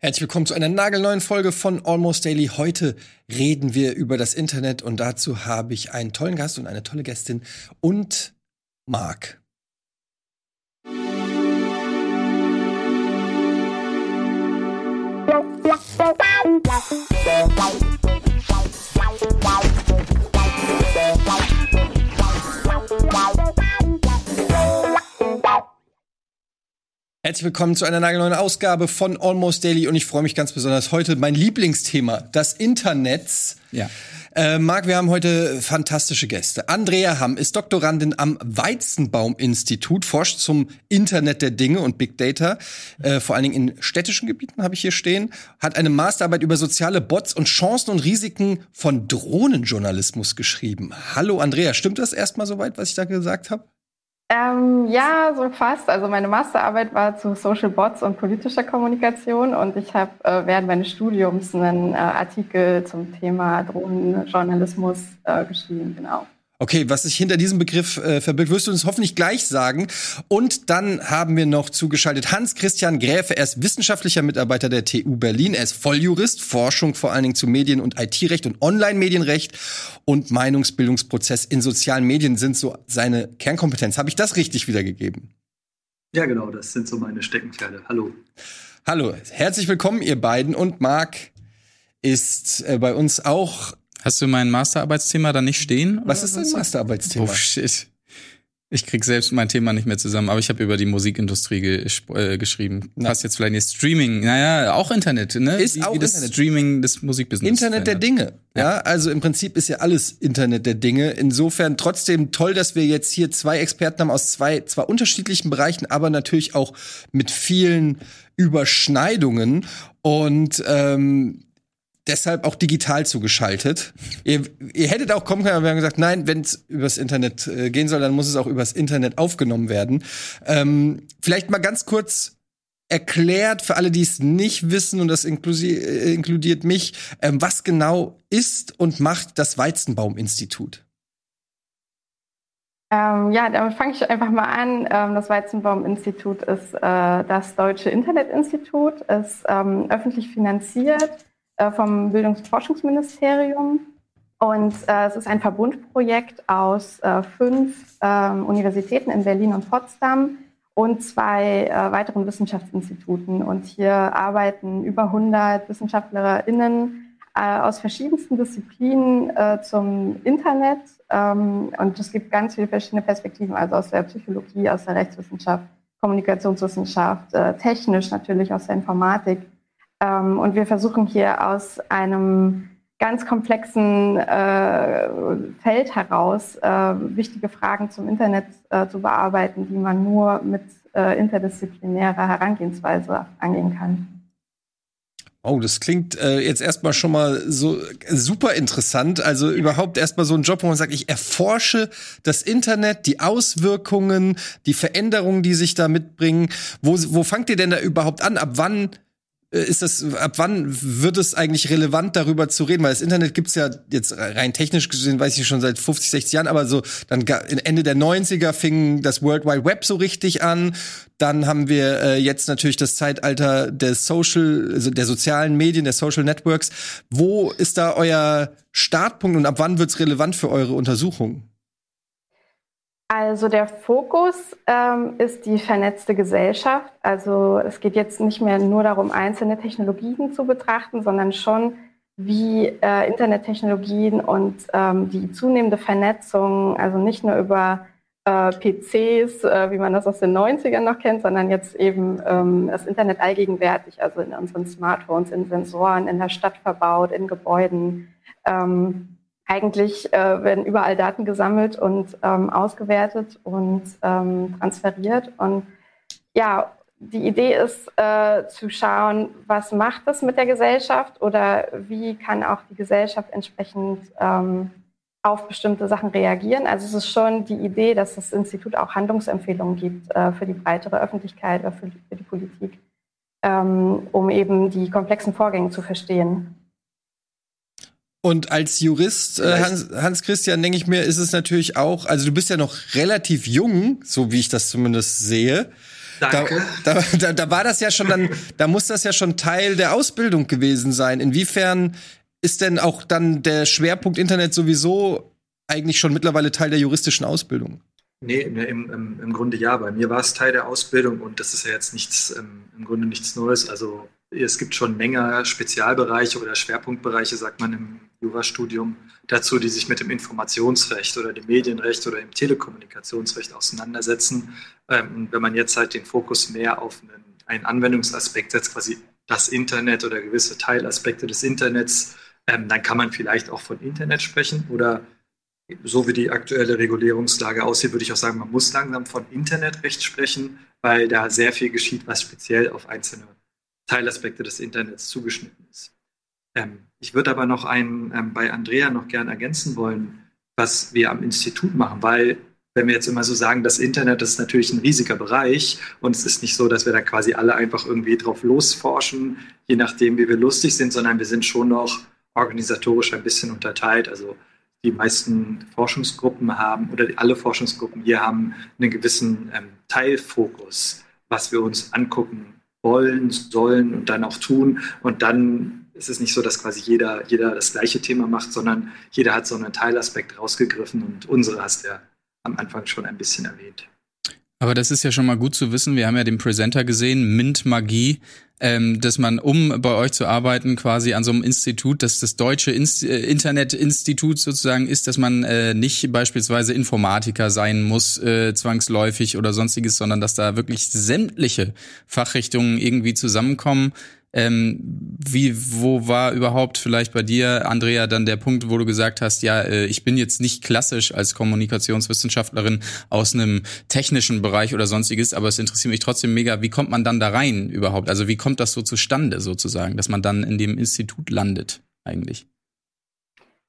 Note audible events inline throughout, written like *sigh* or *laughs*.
Herzlich willkommen zu einer nagelneuen Folge von Almost Daily. Heute reden wir über das Internet und dazu habe ich einen tollen Gast und eine tolle Gästin und Marc. Herzlich willkommen zu einer nagelneuen Ausgabe von Almost Daily und ich freue mich ganz besonders heute mein Lieblingsthema, das Internet. Ja. Äh, Marc, wir haben heute fantastische Gäste. Andrea Hamm ist Doktorandin am Weizenbaum-Institut, forscht zum Internet der Dinge und Big Data, äh, vor allen Dingen in städtischen Gebieten habe ich hier stehen, hat eine Masterarbeit über soziale Bots und Chancen und Risiken von Drohnenjournalismus geschrieben. Hallo Andrea, stimmt das erstmal soweit, was ich da gesagt habe? Ähm, ja, so fast. Also meine Masterarbeit war zu Social Bots und politischer Kommunikation und ich habe äh, während meines Studiums einen äh, Artikel zum Thema Drohnenjournalismus äh, geschrieben, genau. Okay, was sich hinter diesem Begriff äh, verbirgt, wirst du uns hoffentlich gleich sagen. Und dann haben wir noch zugeschaltet Hans-Christian Gräfe. Er ist wissenschaftlicher Mitarbeiter der TU Berlin. Er ist Volljurist, Forschung vor allen Dingen zu Medien- und IT-Recht und Online-Medienrecht und Meinungsbildungsprozess in sozialen Medien sind so seine Kernkompetenz. Habe ich das richtig wiedergegeben? Ja, genau, das sind so meine Steckenpferde. Hallo. Hallo, herzlich willkommen, ihr beiden. Und Marc ist äh, bei uns auch Hast du mein Masterarbeitsthema da nicht stehen? Was ist dein Masterarbeitsthema? Oh shit. Ich krieg selbst mein Thema nicht mehr zusammen, aber ich habe über die Musikindustrie ge äh, geschrieben. Na. Passt jetzt vielleicht nicht. Streaming, naja, auch Internet, ne? Ist wie, auch wie das Internet. Streaming des Musikbusiness. Internet der Dinge. Ja. ja, also im Prinzip ist ja alles Internet der Dinge. Insofern trotzdem toll, dass wir jetzt hier zwei Experten haben aus zwei, zwar unterschiedlichen Bereichen, aber natürlich auch mit vielen Überschneidungen. Und ähm, deshalb auch digital zugeschaltet. ihr, ihr hättet auch kommen können, aber wir haben gesagt, nein, wenn es übers Internet äh, gehen soll, dann muss es auch übers Internet aufgenommen werden. Ähm, vielleicht mal ganz kurz erklärt für alle, die es nicht wissen, und das äh, inkludiert mich, ähm, was genau ist und macht das Weizenbaum-Institut? Ähm, ja, damit fange ich einfach mal an. Ähm, das Weizenbaum-Institut ist äh, das Deutsche Internetinstitut, ist ähm, öffentlich finanziert äh, vom Bildungs- und äh, es ist ein Verbundprojekt aus äh, fünf ähm, Universitäten in Berlin und Potsdam und zwei äh, weiteren Wissenschaftsinstituten. Und hier arbeiten über 100 WissenschaftlerInnen äh, aus verschiedensten Disziplinen zum Internet. Ähm, und es gibt ganz viele verschiedene Perspektiven, also aus der Psychologie, aus der Rechtswissenschaft, Kommunikationswissenschaft, technisch natürlich aus der Informatik. Ähm, und wir versuchen hier aus einem ganz komplexen äh, Feld heraus äh, wichtige Fragen zum Internet äh, zu bearbeiten, die man nur mit äh, interdisziplinärer Herangehensweise angehen kann. Oh, das klingt äh, jetzt erstmal schon mal so super interessant. Also überhaupt erstmal so ein Job, wo man sagt, ich erforsche das Internet, die Auswirkungen, die Veränderungen, die sich da mitbringen. Wo, wo fangt ihr denn da überhaupt an? Ab wann ist das, ab wann wird es eigentlich relevant, darüber zu reden? Weil das Internet gibt's ja jetzt rein technisch gesehen, weiß ich schon seit 50, 60 Jahren, aber so dann Ende der 90er fing das World Wide Web so richtig an. Dann haben wir äh, jetzt natürlich das Zeitalter der Social, also der sozialen Medien, der Social Networks. Wo ist da euer Startpunkt und ab wann wird's relevant für eure Untersuchung? Also der Fokus ähm, ist die vernetzte Gesellschaft. Also es geht jetzt nicht mehr nur darum, einzelne Technologien zu betrachten, sondern schon, wie äh, Internettechnologien und ähm, die zunehmende Vernetzung, also nicht nur über äh, PCs, äh, wie man das aus den 90ern noch kennt, sondern jetzt eben ähm, das Internet allgegenwärtig, also in unseren Smartphones, in Sensoren, in der Stadt verbaut, in Gebäuden. Ähm, eigentlich äh, werden überall Daten gesammelt und ähm, ausgewertet und ähm, transferiert. Und ja, die Idee ist äh, zu schauen, was macht das mit der Gesellschaft oder wie kann auch die Gesellschaft entsprechend ähm, auf bestimmte Sachen reagieren. Also es ist schon die Idee, dass das Institut auch Handlungsempfehlungen gibt äh, für die breitere Öffentlichkeit oder für die, für die Politik, ähm, um eben die komplexen Vorgänge zu verstehen. Und als Jurist, äh, Hans, Hans Christian, denke ich mir, ist es natürlich auch, also du bist ja noch relativ jung, so wie ich das zumindest sehe. Danke. Da, da, da, da war das ja schon dann, da muss das ja schon Teil der Ausbildung gewesen sein. Inwiefern ist denn auch dann der Schwerpunkt Internet sowieso eigentlich schon mittlerweile Teil der juristischen Ausbildung? Nee, im, im, im Grunde ja. Bei mir war es Teil der Ausbildung und das ist ja jetzt nichts, ähm, im Grunde nichts Neues. Also es gibt schon Menge Spezialbereiche oder Schwerpunktbereiche, sagt man im Jurastudium, dazu, die sich mit dem Informationsrecht oder dem Medienrecht oder dem Telekommunikationsrecht auseinandersetzen. Ähm, wenn man jetzt halt den Fokus mehr auf einen, einen, Anwendungsaspekt setzt, quasi das Internet oder gewisse Teilaspekte des Internets, ähm, dann kann man vielleicht auch von Internet sprechen oder so wie die aktuelle Regulierungslage aussieht, würde ich auch sagen, man muss langsam von Internetrecht sprechen, weil da sehr viel geschieht, was speziell auf einzelne Teilaspekte des Internets zugeschnitten ist. Ähm, ich würde aber noch einen ähm, bei Andrea noch gern ergänzen wollen, was wir am Institut machen, weil wenn wir jetzt immer so sagen, das Internet ist natürlich ein riesiger Bereich und es ist nicht so, dass wir da quasi alle einfach irgendwie drauf losforschen, je nachdem, wie wir lustig sind, sondern wir sind schon noch organisatorisch ein bisschen unterteilt. Also die meisten Forschungsgruppen haben oder alle Forschungsgruppen hier haben einen gewissen ähm, Teilfokus, was wir uns angucken wollen, sollen und dann auch tun. Und dann ist es nicht so, dass quasi jeder, jeder das gleiche Thema macht, sondern jeder hat so einen Teilaspekt rausgegriffen und unsere hast du ja am Anfang schon ein bisschen erwähnt. Aber das ist ja schon mal gut zu wissen. Wir haben ja den Presenter gesehen, Mint Magie, ähm, dass man, um bei euch zu arbeiten, quasi an so einem Institut, dass das deutsche Inst äh, Internetinstitut sozusagen ist, dass man äh, nicht beispielsweise Informatiker sein muss, äh, zwangsläufig oder sonstiges, sondern dass da wirklich sämtliche Fachrichtungen irgendwie zusammenkommen. Ähm, wie, wo war überhaupt vielleicht bei dir, Andrea, dann der Punkt, wo du gesagt hast, ja, äh, ich bin jetzt nicht klassisch als Kommunikationswissenschaftlerin aus einem technischen Bereich oder sonstiges, aber es interessiert mich trotzdem mega, wie kommt man dann da rein überhaupt? Also wie kommt das so zustande sozusagen, dass man dann in dem Institut landet eigentlich?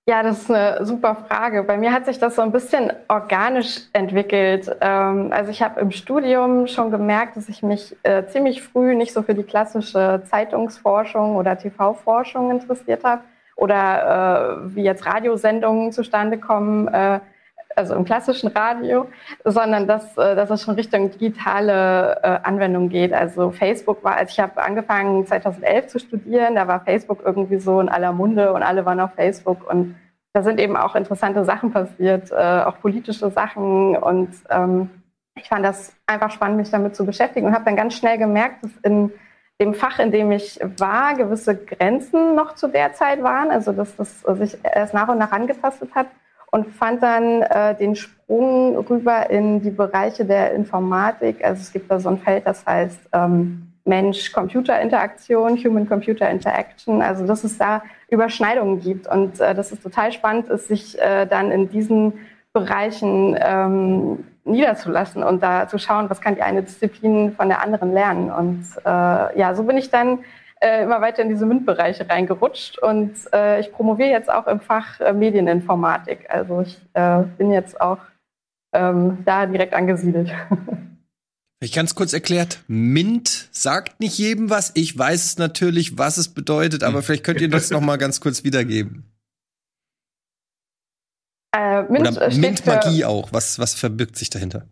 Ja, das ist eine super Frage. Bei mir hat sich das so ein bisschen organisch entwickelt. Ähm, also ich habe im Studium schon gemerkt, dass ich mich äh, ziemlich früh nicht so für die klassische Zeitungsforschung oder TV-Forschung interessiert habe oder äh, wie jetzt Radiosendungen zustande kommen, äh, also im klassischen Radio, sondern dass, dass es schon Richtung digitale Anwendung geht. Also Facebook war, als ich habe angefangen 2011 zu studieren, da war Facebook irgendwie so in aller Munde und alle waren auf Facebook und da sind eben auch interessante Sachen passiert, äh, auch politische Sachen. Und ähm, ich fand das einfach spannend, mich damit zu beschäftigen und habe dann ganz schnell gemerkt, dass in dem Fach, in dem ich war, gewisse Grenzen noch zu der Zeit waren, also dass das sich erst nach und nach angetastet hat und fand dann äh, den Sprung rüber in die Bereiche der Informatik. Also es gibt da so ein Feld, das heißt ähm, Mensch-Computer-Interaktion, Human-Computer-Interaction, also dass es da Überschneidungen gibt und äh, dass es total spannend ist, sich äh, dann in diesen Bereichen ähm, niederzulassen und da zu schauen, was kann die eine Disziplin von der anderen lernen. Und äh, ja, so bin ich dann äh, immer weiter in diese MINT-Bereiche reingerutscht und äh, ich promoviere jetzt auch im Fach äh, Medieninformatik. Also ich äh, bin jetzt auch ähm, da direkt angesiedelt. Ich ganz kurz erklärt, Mint sagt nicht jedem was. Ich weiß es natürlich, was es bedeutet, aber vielleicht könnt ihr das noch mal ganz kurz wiedergeben. Äh, Mint Oder Mint Magie auch. Was, was verbirgt sich dahinter?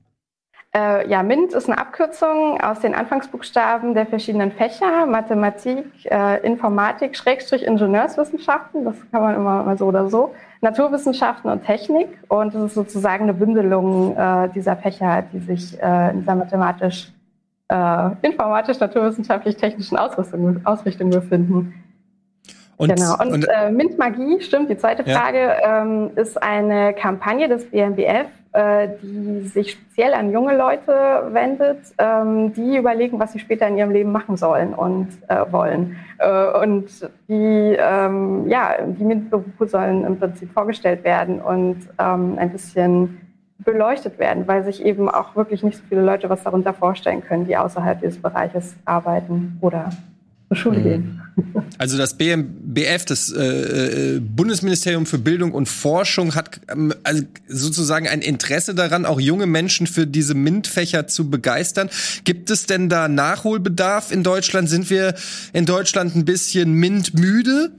Äh, ja, MINT ist eine Abkürzung aus den Anfangsbuchstaben der verschiedenen Fächer, Mathematik, äh, Informatik, Schrägstrich Ingenieurswissenschaften, das kann man immer mal so oder so, Naturwissenschaften und Technik. Und das ist sozusagen eine Bündelung äh, dieser Fächer, die sich äh, in dieser mathematisch, äh, informatisch, naturwissenschaftlich, technischen Ausrüstung, Ausrichtung befinden. Und, genau. Und, und äh, MINT Magie, stimmt, die zweite Frage, ja. ähm, ist eine Kampagne des BMBF, äh, die sich speziell an junge Leute wendet, ähm, die überlegen, was sie später in ihrem Leben machen sollen und äh, wollen. Äh, und die, ähm, ja, die MINT-Berufe sollen im Prinzip vorgestellt werden und ähm, ein bisschen beleuchtet werden, weil sich eben auch wirklich nicht so viele Leute was darunter vorstellen können, die außerhalb dieses Bereiches arbeiten oder zur Schule mhm. gehen. Also das BMBF, das äh, äh, Bundesministerium für Bildung und Forschung, hat ähm, also sozusagen ein Interesse daran, auch junge Menschen für diese MINT-Fächer zu begeistern. Gibt es denn da Nachholbedarf in Deutschland? Sind wir in Deutschland ein bisschen MINT-müde?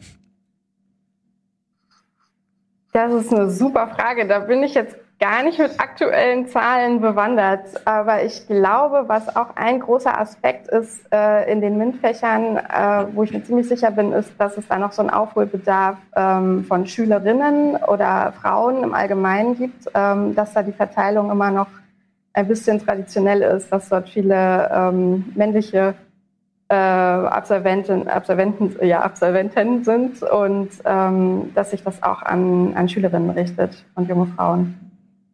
Das ist eine super Frage. Da bin ich jetzt gar nicht mit aktuellen Zahlen bewandert, aber ich glaube, was auch ein großer Aspekt ist äh, in den MINT-Fächern, äh, wo ich mir ziemlich sicher bin, ist, dass es da noch so einen Aufholbedarf ähm, von Schülerinnen oder Frauen im Allgemeinen gibt, ähm, dass da die Verteilung immer noch ein bisschen traditionell ist, dass dort viele ähm, männliche äh, Absolventen, Absolventen, ja, Absolventen sind und ähm, dass sich das auch an, an Schülerinnen richtet und junge Frauen.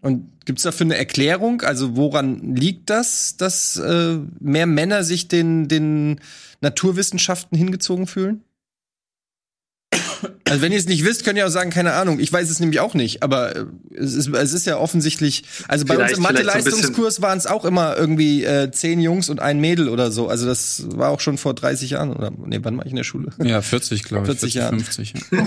Und gibt es dafür eine Erklärung? Also woran liegt das, dass äh, mehr Männer sich den, den Naturwissenschaften hingezogen fühlen? Also wenn ihr es nicht wisst, könnt ihr auch sagen, keine Ahnung. Ich weiß es nämlich auch nicht, aber äh, es ist, es ist ja offensichtlich. Also bei vielleicht, uns im Mathe-Leistungskurs waren es auch immer irgendwie äh, zehn Jungs und ein Mädel oder so. Also das war auch schon vor 30 Jahren oder nee, wann war ich in der Schule? Ja, 40 glaube ich. 40, 40 Jahre. 50. Ja.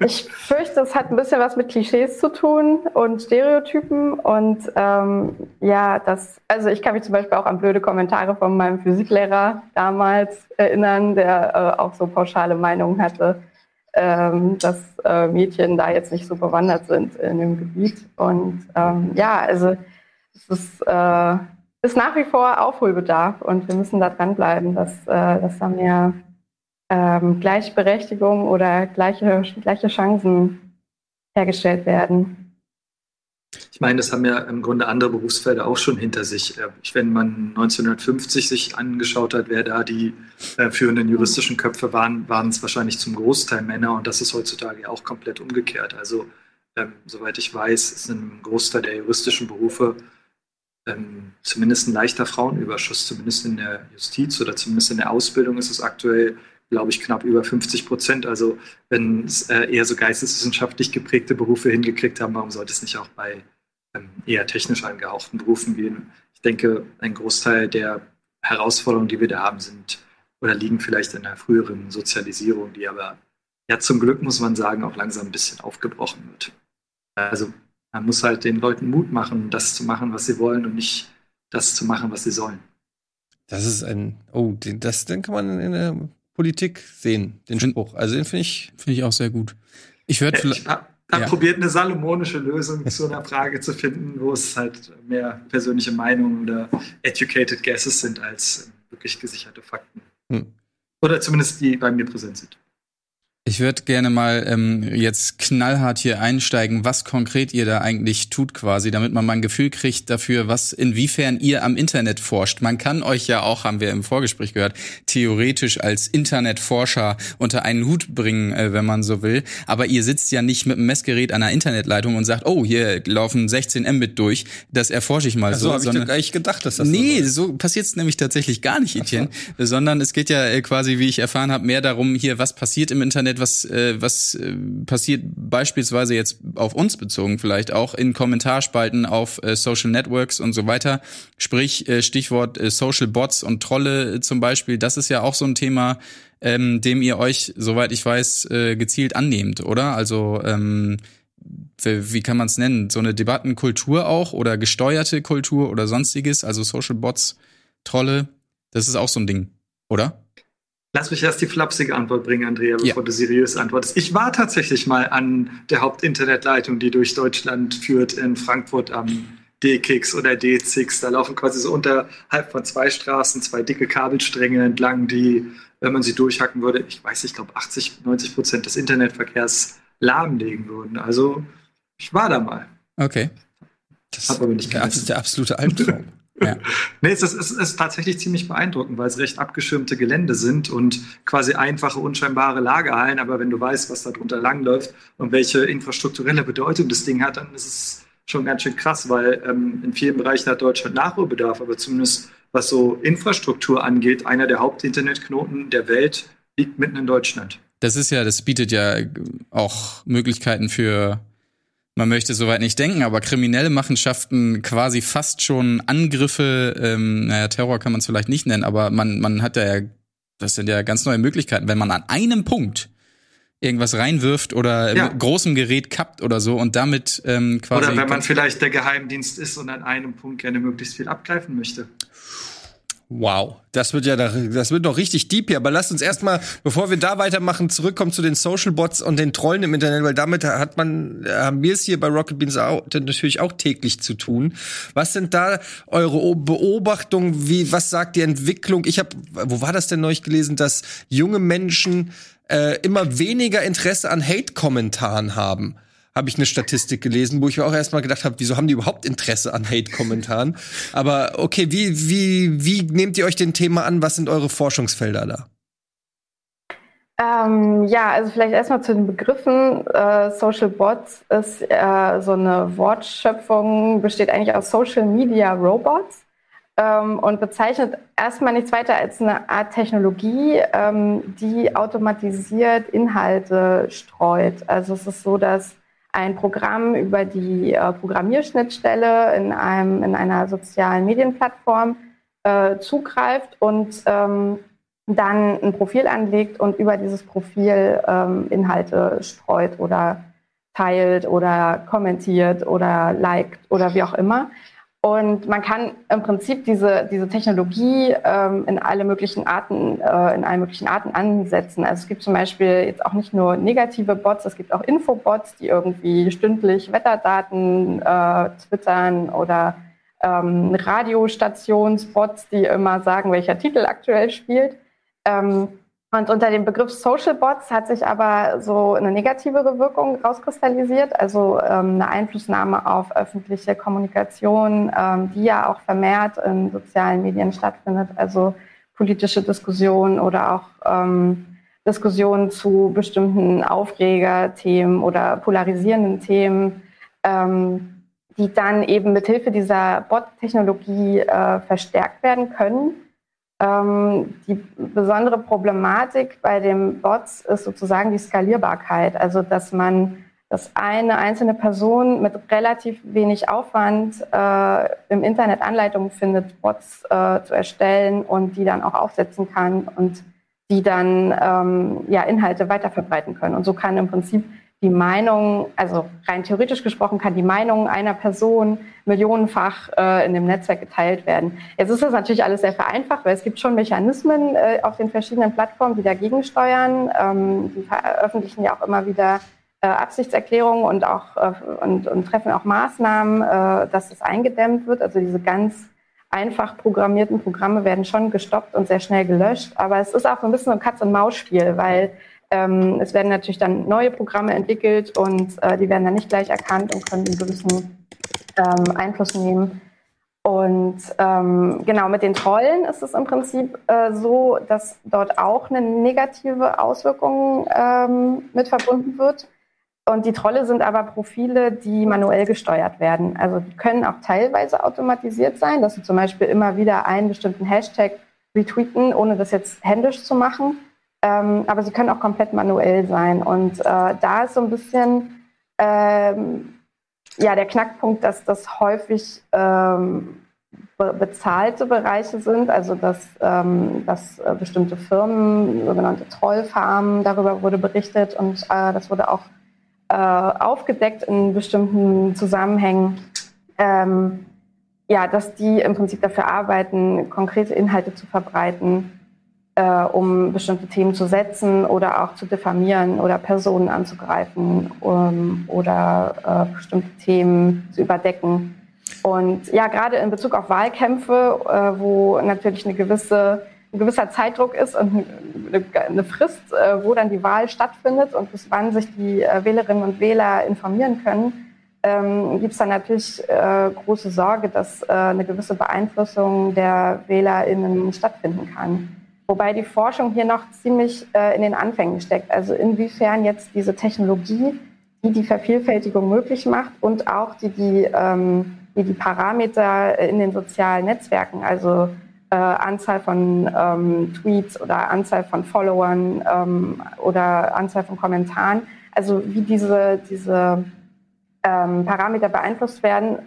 *laughs* Ich fürchte, es hat ein bisschen was mit Klischees zu tun und Stereotypen und ähm, ja, das. Also ich kann mich zum Beispiel auch an blöde Kommentare von meinem Physiklehrer damals erinnern, der äh, auch so pauschale Meinungen hatte ähm, dass äh, Mädchen da jetzt nicht so bewandert sind in dem Gebiet. Und ähm, ja, also es ist, äh, ist nach wie vor Aufholbedarf und wir müssen da dranbleiben, dass, äh, dass da mehr ähm, Gleichberechtigung oder gleiche, gleiche Chancen hergestellt werden. Ich meine, das haben ja im Grunde andere Berufsfelder auch schon hinter sich. Äh, wenn man 1950 sich angeschaut hat, wer da die äh, führenden juristischen Köpfe waren, waren es wahrscheinlich zum Großteil Männer und das ist heutzutage auch komplett umgekehrt. Also, ähm, soweit ich weiß, ist ein Großteil der juristischen Berufe ähm, zumindest ein leichter Frauenüberschuss, zumindest in der Justiz oder zumindest in der Ausbildung ist es aktuell glaube ich, knapp über 50 Prozent. Also wenn es äh, eher so geisteswissenschaftlich geprägte Berufe hingekriegt haben, warum sollte es nicht auch bei ähm, eher technisch angehauchten Berufen gehen? Ich denke, ein Großteil der Herausforderungen, die wir da haben, sind oder liegen vielleicht in der früheren Sozialisierung, die aber ja zum Glück, muss man sagen, auch langsam ein bisschen aufgebrochen wird. Also man muss halt den Leuten Mut machen, das zu machen, was sie wollen und nicht das zu machen, was sie sollen. Das ist ein, oh, das, den kann man in der Politik sehen, den Spruch. Also den finde ich, finde ich auch sehr gut. Ich würde vielleicht. habe ja. probiert, eine salomonische Lösung zu einer Frage zu finden, wo es halt mehr persönliche Meinungen oder educated guesses sind als wirklich gesicherte Fakten. Hm. Oder zumindest die bei mir präsent sind. Ich würde gerne mal ähm, jetzt knallhart hier einsteigen, was konkret ihr da eigentlich tut quasi, damit man mal ein Gefühl kriegt dafür, was inwiefern ihr am Internet forscht. Man kann euch ja auch, haben wir im Vorgespräch gehört, theoretisch als Internetforscher unter einen Hut bringen, äh, wenn man so will. Aber ihr sitzt ja nicht mit einem Messgerät an einer Internetleitung und sagt, oh, hier laufen 16 Mbit durch, das erforsche ich mal also, so. habe ich gar nicht gedacht, dass das Nee, so, so passiert es nämlich tatsächlich gar nicht, Etienne. So. Sondern es geht ja äh, quasi, wie ich erfahren habe, mehr darum, hier, was passiert im Internet, was, äh, was äh, passiert beispielsweise jetzt auf uns bezogen vielleicht auch in Kommentarspalten auf äh, Social Networks und so weiter. Sprich, äh, Stichwort äh, Social Bots und Trolle äh, zum Beispiel. Das ist ja auch so ein Thema, ähm, dem ihr euch, soweit ich weiß, äh, gezielt annehmt, oder? Also ähm, wie kann man es nennen? So eine Debattenkultur auch oder gesteuerte Kultur oder sonstiges, also Social Bots, Trolle, das ist auch so ein Ding, oder? Lass mich erst die flapsige Antwort bringen, Andrea, bevor ja. du seriös antwortest. Ich war tatsächlich mal an der Hauptinternetleitung, die durch Deutschland führt, in Frankfurt am D-Kix oder D-Zix. Da laufen quasi so unterhalb von zwei Straßen zwei dicke Kabelstränge entlang, die, wenn man sie durchhacken würde, ich weiß, ich glaube 80, 90 Prozent des Internetverkehrs lahmlegen würden. Also ich war da mal. Okay. Nicht das ist der absolute Albtraum. Ja. *laughs* nee, es ist, es ist tatsächlich ziemlich beeindruckend, weil es recht abgeschirmte Gelände sind und quasi einfache, unscheinbare Lagerhallen. Aber wenn du weißt, was da drunter langläuft und welche infrastrukturelle Bedeutung das Ding hat, dann ist es schon ganz schön krass, weil ähm, in vielen Bereichen hat Deutschland Nachholbedarf, aber zumindest was so Infrastruktur angeht, einer der Hauptinternetknoten der Welt liegt mitten in Deutschland. Das ist ja, das bietet ja auch Möglichkeiten für man möchte soweit nicht denken, aber kriminelle Machenschaften quasi fast schon Angriffe, ähm, naja, Terror kann man es vielleicht nicht nennen, aber man, man hat ja, das sind ja ganz neue Möglichkeiten, wenn man an einem Punkt irgendwas reinwirft oder ja. mit großem Gerät kappt oder so und damit ähm, quasi. Oder wenn man vielleicht der Geheimdienst ist und an einem Punkt gerne möglichst viel abgreifen möchte. Wow, das wird ja, das wird noch richtig deep hier. Aber lasst uns erstmal, bevor wir da weitermachen, zurückkommen zu den Social Bots und den Trollen im Internet, weil damit hat man, haben wir es hier bei Rocket Beans auch, natürlich auch täglich zu tun. Was sind da eure Beobachtungen? Wie, was sagt die Entwicklung? Ich habe, wo war das denn neulich gelesen, dass junge Menschen äh, immer weniger Interesse an Hate-Kommentaren haben? Habe ich eine Statistik gelesen, wo ich mir auch erstmal gedacht habe, wieso haben die überhaupt Interesse an Hate-Kommentaren? Aber okay, wie, wie, wie nehmt ihr euch den Thema an? Was sind eure Forschungsfelder da? Ähm, ja, also vielleicht erstmal zu den Begriffen. Äh, Social Bots ist äh, so eine Wortschöpfung, besteht eigentlich aus Social Media Robots ähm, und bezeichnet erstmal nichts weiter als eine Art Technologie, ähm, die automatisiert Inhalte streut. Also es ist so, dass ein Programm über die äh, Programmierschnittstelle in, einem, in einer sozialen Medienplattform äh, zugreift und ähm, dann ein Profil anlegt und über dieses Profil ähm, Inhalte streut oder teilt oder kommentiert oder liked oder wie auch immer. Und man kann im Prinzip diese, diese Technologie ähm, in alle möglichen Arten, äh, in allen möglichen Arten ansetzen. Also es gibt zum Beispiel jetzt auch nicht nur negative Bots, es gibt auch Infobots, die irgendwie stündlich Wetterdaten äh, twittern oder ähm, Radiostationsbots, die immer sagen, welcher Titel aktuell spielt. Ähm, und unter dem Begriff Social Bots hat sich aber so eine negativere Wirkung rauskristallisiert, also ähm, eine Einflussnahme auf öffentliche Kommunikation, ähm, die ja auch vermehrt in sozialen Medien stattfindet, also politische Diskussionen oder auch ähm, Diskussionen zu bestimmten Aufregerthemen oder polarisierenden Themen, ähm, die dann eben mithilfe dieser Bot-Technologie äh, verstärkt werden können. Ähm, die besondere Problematik bei den Bots ist sozusagen die Skalierbarkeit, also dass man, dass eine einzelne Person mit relativ wenig Aufwand äh, im Internet Anleitungen findet, Bots äh, zu erstellen und die dann auch aufsetzen kann und die dann ähm, ja, Inhalte weiterverbreiten können. Und so kann im Prinzip die Meinung, also rein theoretisch gesprochen, kann die Meinung einer Person millionenfach äh, in dem Netzwerk geteilt werden. Jetzt ist das natürlich alles sehr vereinfacht, weil es gibt schon Mechanismen äh, auf den verschiedenen Plattformen, die dagegen steuern. Ähm, die veröffentlichen ja auch immer wieder äh, Absichtserklärungen und auch äh, und, und treffen auch Maßnahmen, äh, dass es eingedämmt wird. Also diese ganz einfach programmierten Programme werden schon gestoppt und sehr schnell gelöscht. Aber es ist auch so ein bisschen ein Katz-und-Maus-Spiel, weil ähm, es werden natürlich dann neue Programme entwickelt und äh, die werden dann nicht gleich erkannt und können einen gewissen ähm, Einfluss nehmen. Und ähm, genau, mit den Trollen ist es im Prinzip äh, so, dass dort auch eine negative Auswirkung ähm, mit verbunden wird. Und die Trolle sind aber Profile, die manuell gesteuert werden. Also die können auch teilweise automatisiert sein, dass sie zum Beispiel immer wieder einen bestimmten Hashtag retweeten, ohne das jetzt händisch zu machen. Ähm, aber sie können auch komplett manuell sein. Und äh, da ist so ein bisschen ähm, ja, der Knackpunkt, dass das häufig ähm, be bezahlte Bereiche sind, also dass, ähm, dass äh, bestimmte Firmen, sogenannte Trollfarmen, darüber wurde berichtet und äh, das wurde auch äh, aufgedeckt in bestimmten Zusammenhängen. Ähm, ja, dass die im Prinzip dafür arbeiten, konkrete Inhalte zu verbreiten, äh, um bestimmte Themen zu setzen oder auch zu diffamieren oder Personen anzugreifen um, oder äh, bestimmte Themen zu überdecken. Und ja, gerade in Bezug auf Wahlkämpfe, äh, wo natürlich eine gewisse, ein gewisser Zeitdruck ist und eine, eine Frist, äh, wo dann die Wahl stattfindet und bis wann sich die äh, Wählerinnen und Wähler informieren können, ähm, gibt es dann natürlich äh, große Sorge, dass äh, eine gewisse Beeinflussung der WählerInnen stattfinden kann. Wobei die Forschung hier noch ziemlich äh, in den Anfängen steckt. Also inwiefern jetzt diese Technologie, die die Vervielfältigung möglich macht und auch die die, ähm, die, die Parameter in den sozialen Netzwerken, also äh, Anzahl von ähm, Tweets oder Anzahl von Followern ähm, oder Anzahl von Kommentaren, also wie diese, diese ähm, Parameter beeinflusst werden,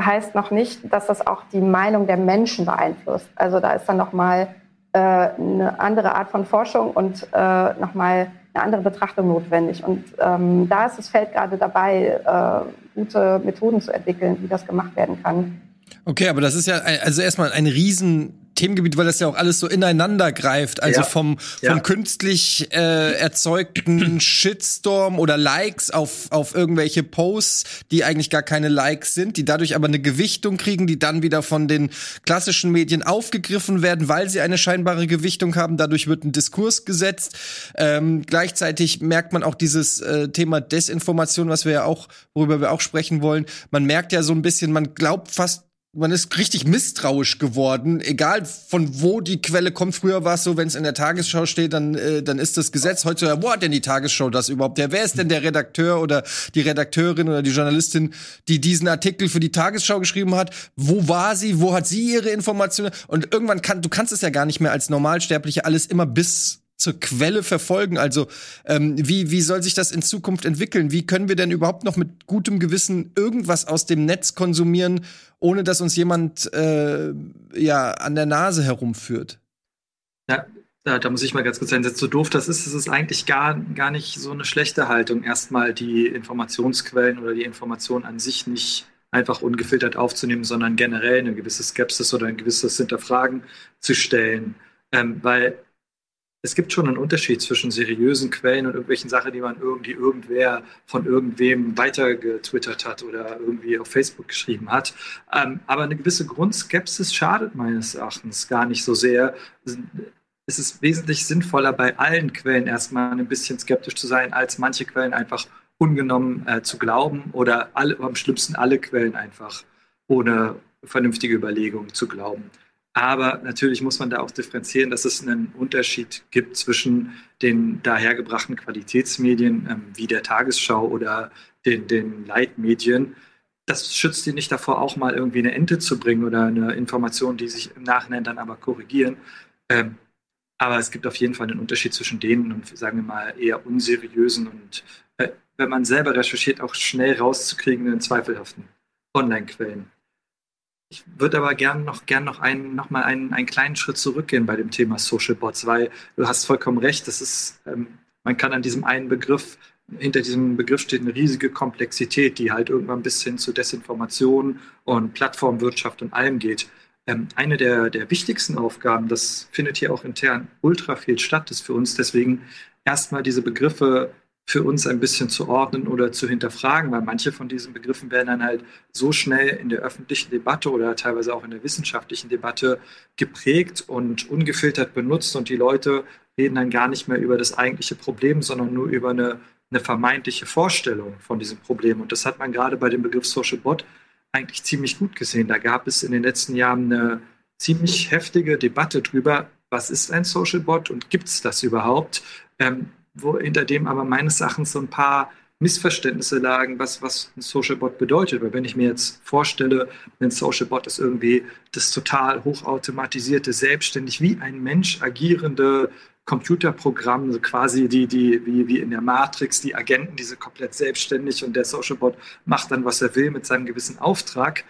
heißt noch nicht, dass das auch die Meinung der Menschen beeinflusst. Also da ist dann noch mal äh, eine andere Art von Forschung und äh, nochmal eine andere Betrachtung notwendig. Und ähm, da ist das Feld gerade dabei, äh, gute Methoden zu entwickeln, wie das gemacht werden kann. Okay, aber das ist ja also erstmal ein riesen Themengebiet, weil das ja auch alles so ineinander greift. Also ja. vom, vom ja. künstlich äh, erzeugten *clears throat* Shitstorm oder Likes auf, auf irgendwelche Posts, die eigentlich gar keine Likes sind, die dadurch aber eine Gewichtung kriegen, die dann wieder von den klassischen Medien aufgegriffen werden, weil sie eine scheinbare Gewichtung haben. Dadurch wird ein Diskurs gesetzt. Ähm, gleichzeitig merkt man auch dieses äh, Thema Desinformation, was wir ja auch, worüber wir auch sprechen wollen. Man merkt ja so ein bisschen, man glaubt fast man ist richtig misstrauisch geworden, egal von wo die Quelle kommt. Früher war es so, wenn es in der Tagesschau steht, dann, äh, dann ist das Gesetz. Heute, wo hat denn die Tagesschau das überhaupt? Der, wer ist denn der Redakteur oder die Redakteurin oder die Journalistin, die diesen Artikel für die Tagesschau geschrieben hat? Wo war sie? Wo hat sie ihre Informationen? Und irgendwann kann, du kannst es ja gar nicht mehr als Normalsterbliche alles immer bis zur Quelle verfolgen. Also ähm, wie, wie soll sich das in Zukunft entwickeln? Wie können wir denn überhaupt noch mit gutem Gewissen irgendwas aus dem Netz konsumieren, ohne dass uns jemand äh, ja an der Nase herumführt? Ja, da, da muss ich mal ganz kurz einsetzen. So doof das ist, ist es eigentlich gar, gar nicht so eine schlechte Haltung, erstmal die Informationsquellen oder die Information an sich nicht einfach ungefiltert aufzunehmen, sondern generell eine gewisse Skepsis oder ein gewisses Hinterfragen zu stellen. Ähm, weil es gibt schon einen Unterschied zwischen seriösen Quellen und irgendwelchen Sachen, die man irgendwie irgendwer von irgendwem weitergetwittert hat oder irgendwie auf Facebook geschrieben hat. Ähm, aber eine gewisse Grundskepsis schadet meines Erachtens gar nicht so sehr. Es ist wesentlich sinnvoller, bei allen Quellen erstmal ein bisschen skeptisch zu sein, als manche Quellen einfach ungenommen äh, zu glauben oder alle, am schlimmsten alle Quellen einfach ohne vernünftige Überlegung zu glauben. Aber natürlich muss man da auch differenzieren, dass es einen Unterschied gibt zwischen den dahergebrachten Qualitätsmedien ähm, wie der Tagesschau oder den, den Leitmedien. Das schützt die nicht davor, auch mal irgendwie eine Ente zu bringen oder eine Information, die sich im Nachhinein dann aber korrigieren. Ähm, aber es gibt auf jeden Fall einen Unterschied zwischen denen und sagen wir mal eher unseriösen und äh, wenn man selber recherchiert, auch schnell rauszukriegenden zweifelhaften Online-Quellen. Ich würde aber gern noch, gern noch, einen, noch mal einen, einen kleinen Schritt zurückgehen bei dem Thema Social Bots, weil du hast vollkommen recht, das ist, ähm, man kann an diesem einen Begriff, hinter diesem Begriff steht eine riesige Komplexität, die halt irgendwann bis hin zu Desinformation und Plattformwirtschaft und allem geht. Ähm, eine der, der wichtigsten Aufgaben, das findet hier auch intern ultra viel statt, ist für uns deswegen erstmal diese Begriffe für uns ein bisschen zu ordnen oder zu hinterfragen, weil manche von diesen Begriffen werden dann halt so schnell in der öffentlichen Debatte oder teilweise auch in der wissenschaftlichen Debatte geprägt und ungefiltert benutzt und die Leute reden dann gar nicht mehr über das eigentliche Problem, sondern nur über eine, eine vermeintliche Vorstellung von diesem Problem. Und das hat man gerade bei dem Begriff Social Bot eigentlich ziemlich gut gesehen. Da gab es in den letzten Jahren eine ziemlich heftige Debatte drüber, was ist ein Social Bot und gibt es das überhaupt? Ähm, wo, hinter dem aber meines Erachtens so ein paar Missverständnisse lagen, was, was ein Social Bot bedeutet. Weil wenn ich mir jetzt vorstelle, ein Social Bot ist irgendwie das total hochautomatisierte, selbstständig wie ein Mensch agierende Computerprogramm, so quasi die, die, wie, wie in der Matrix, die Agenten, diese komplett selbstständig und der Social Bot macht dann, was er will mit seinem gewissen Auftrag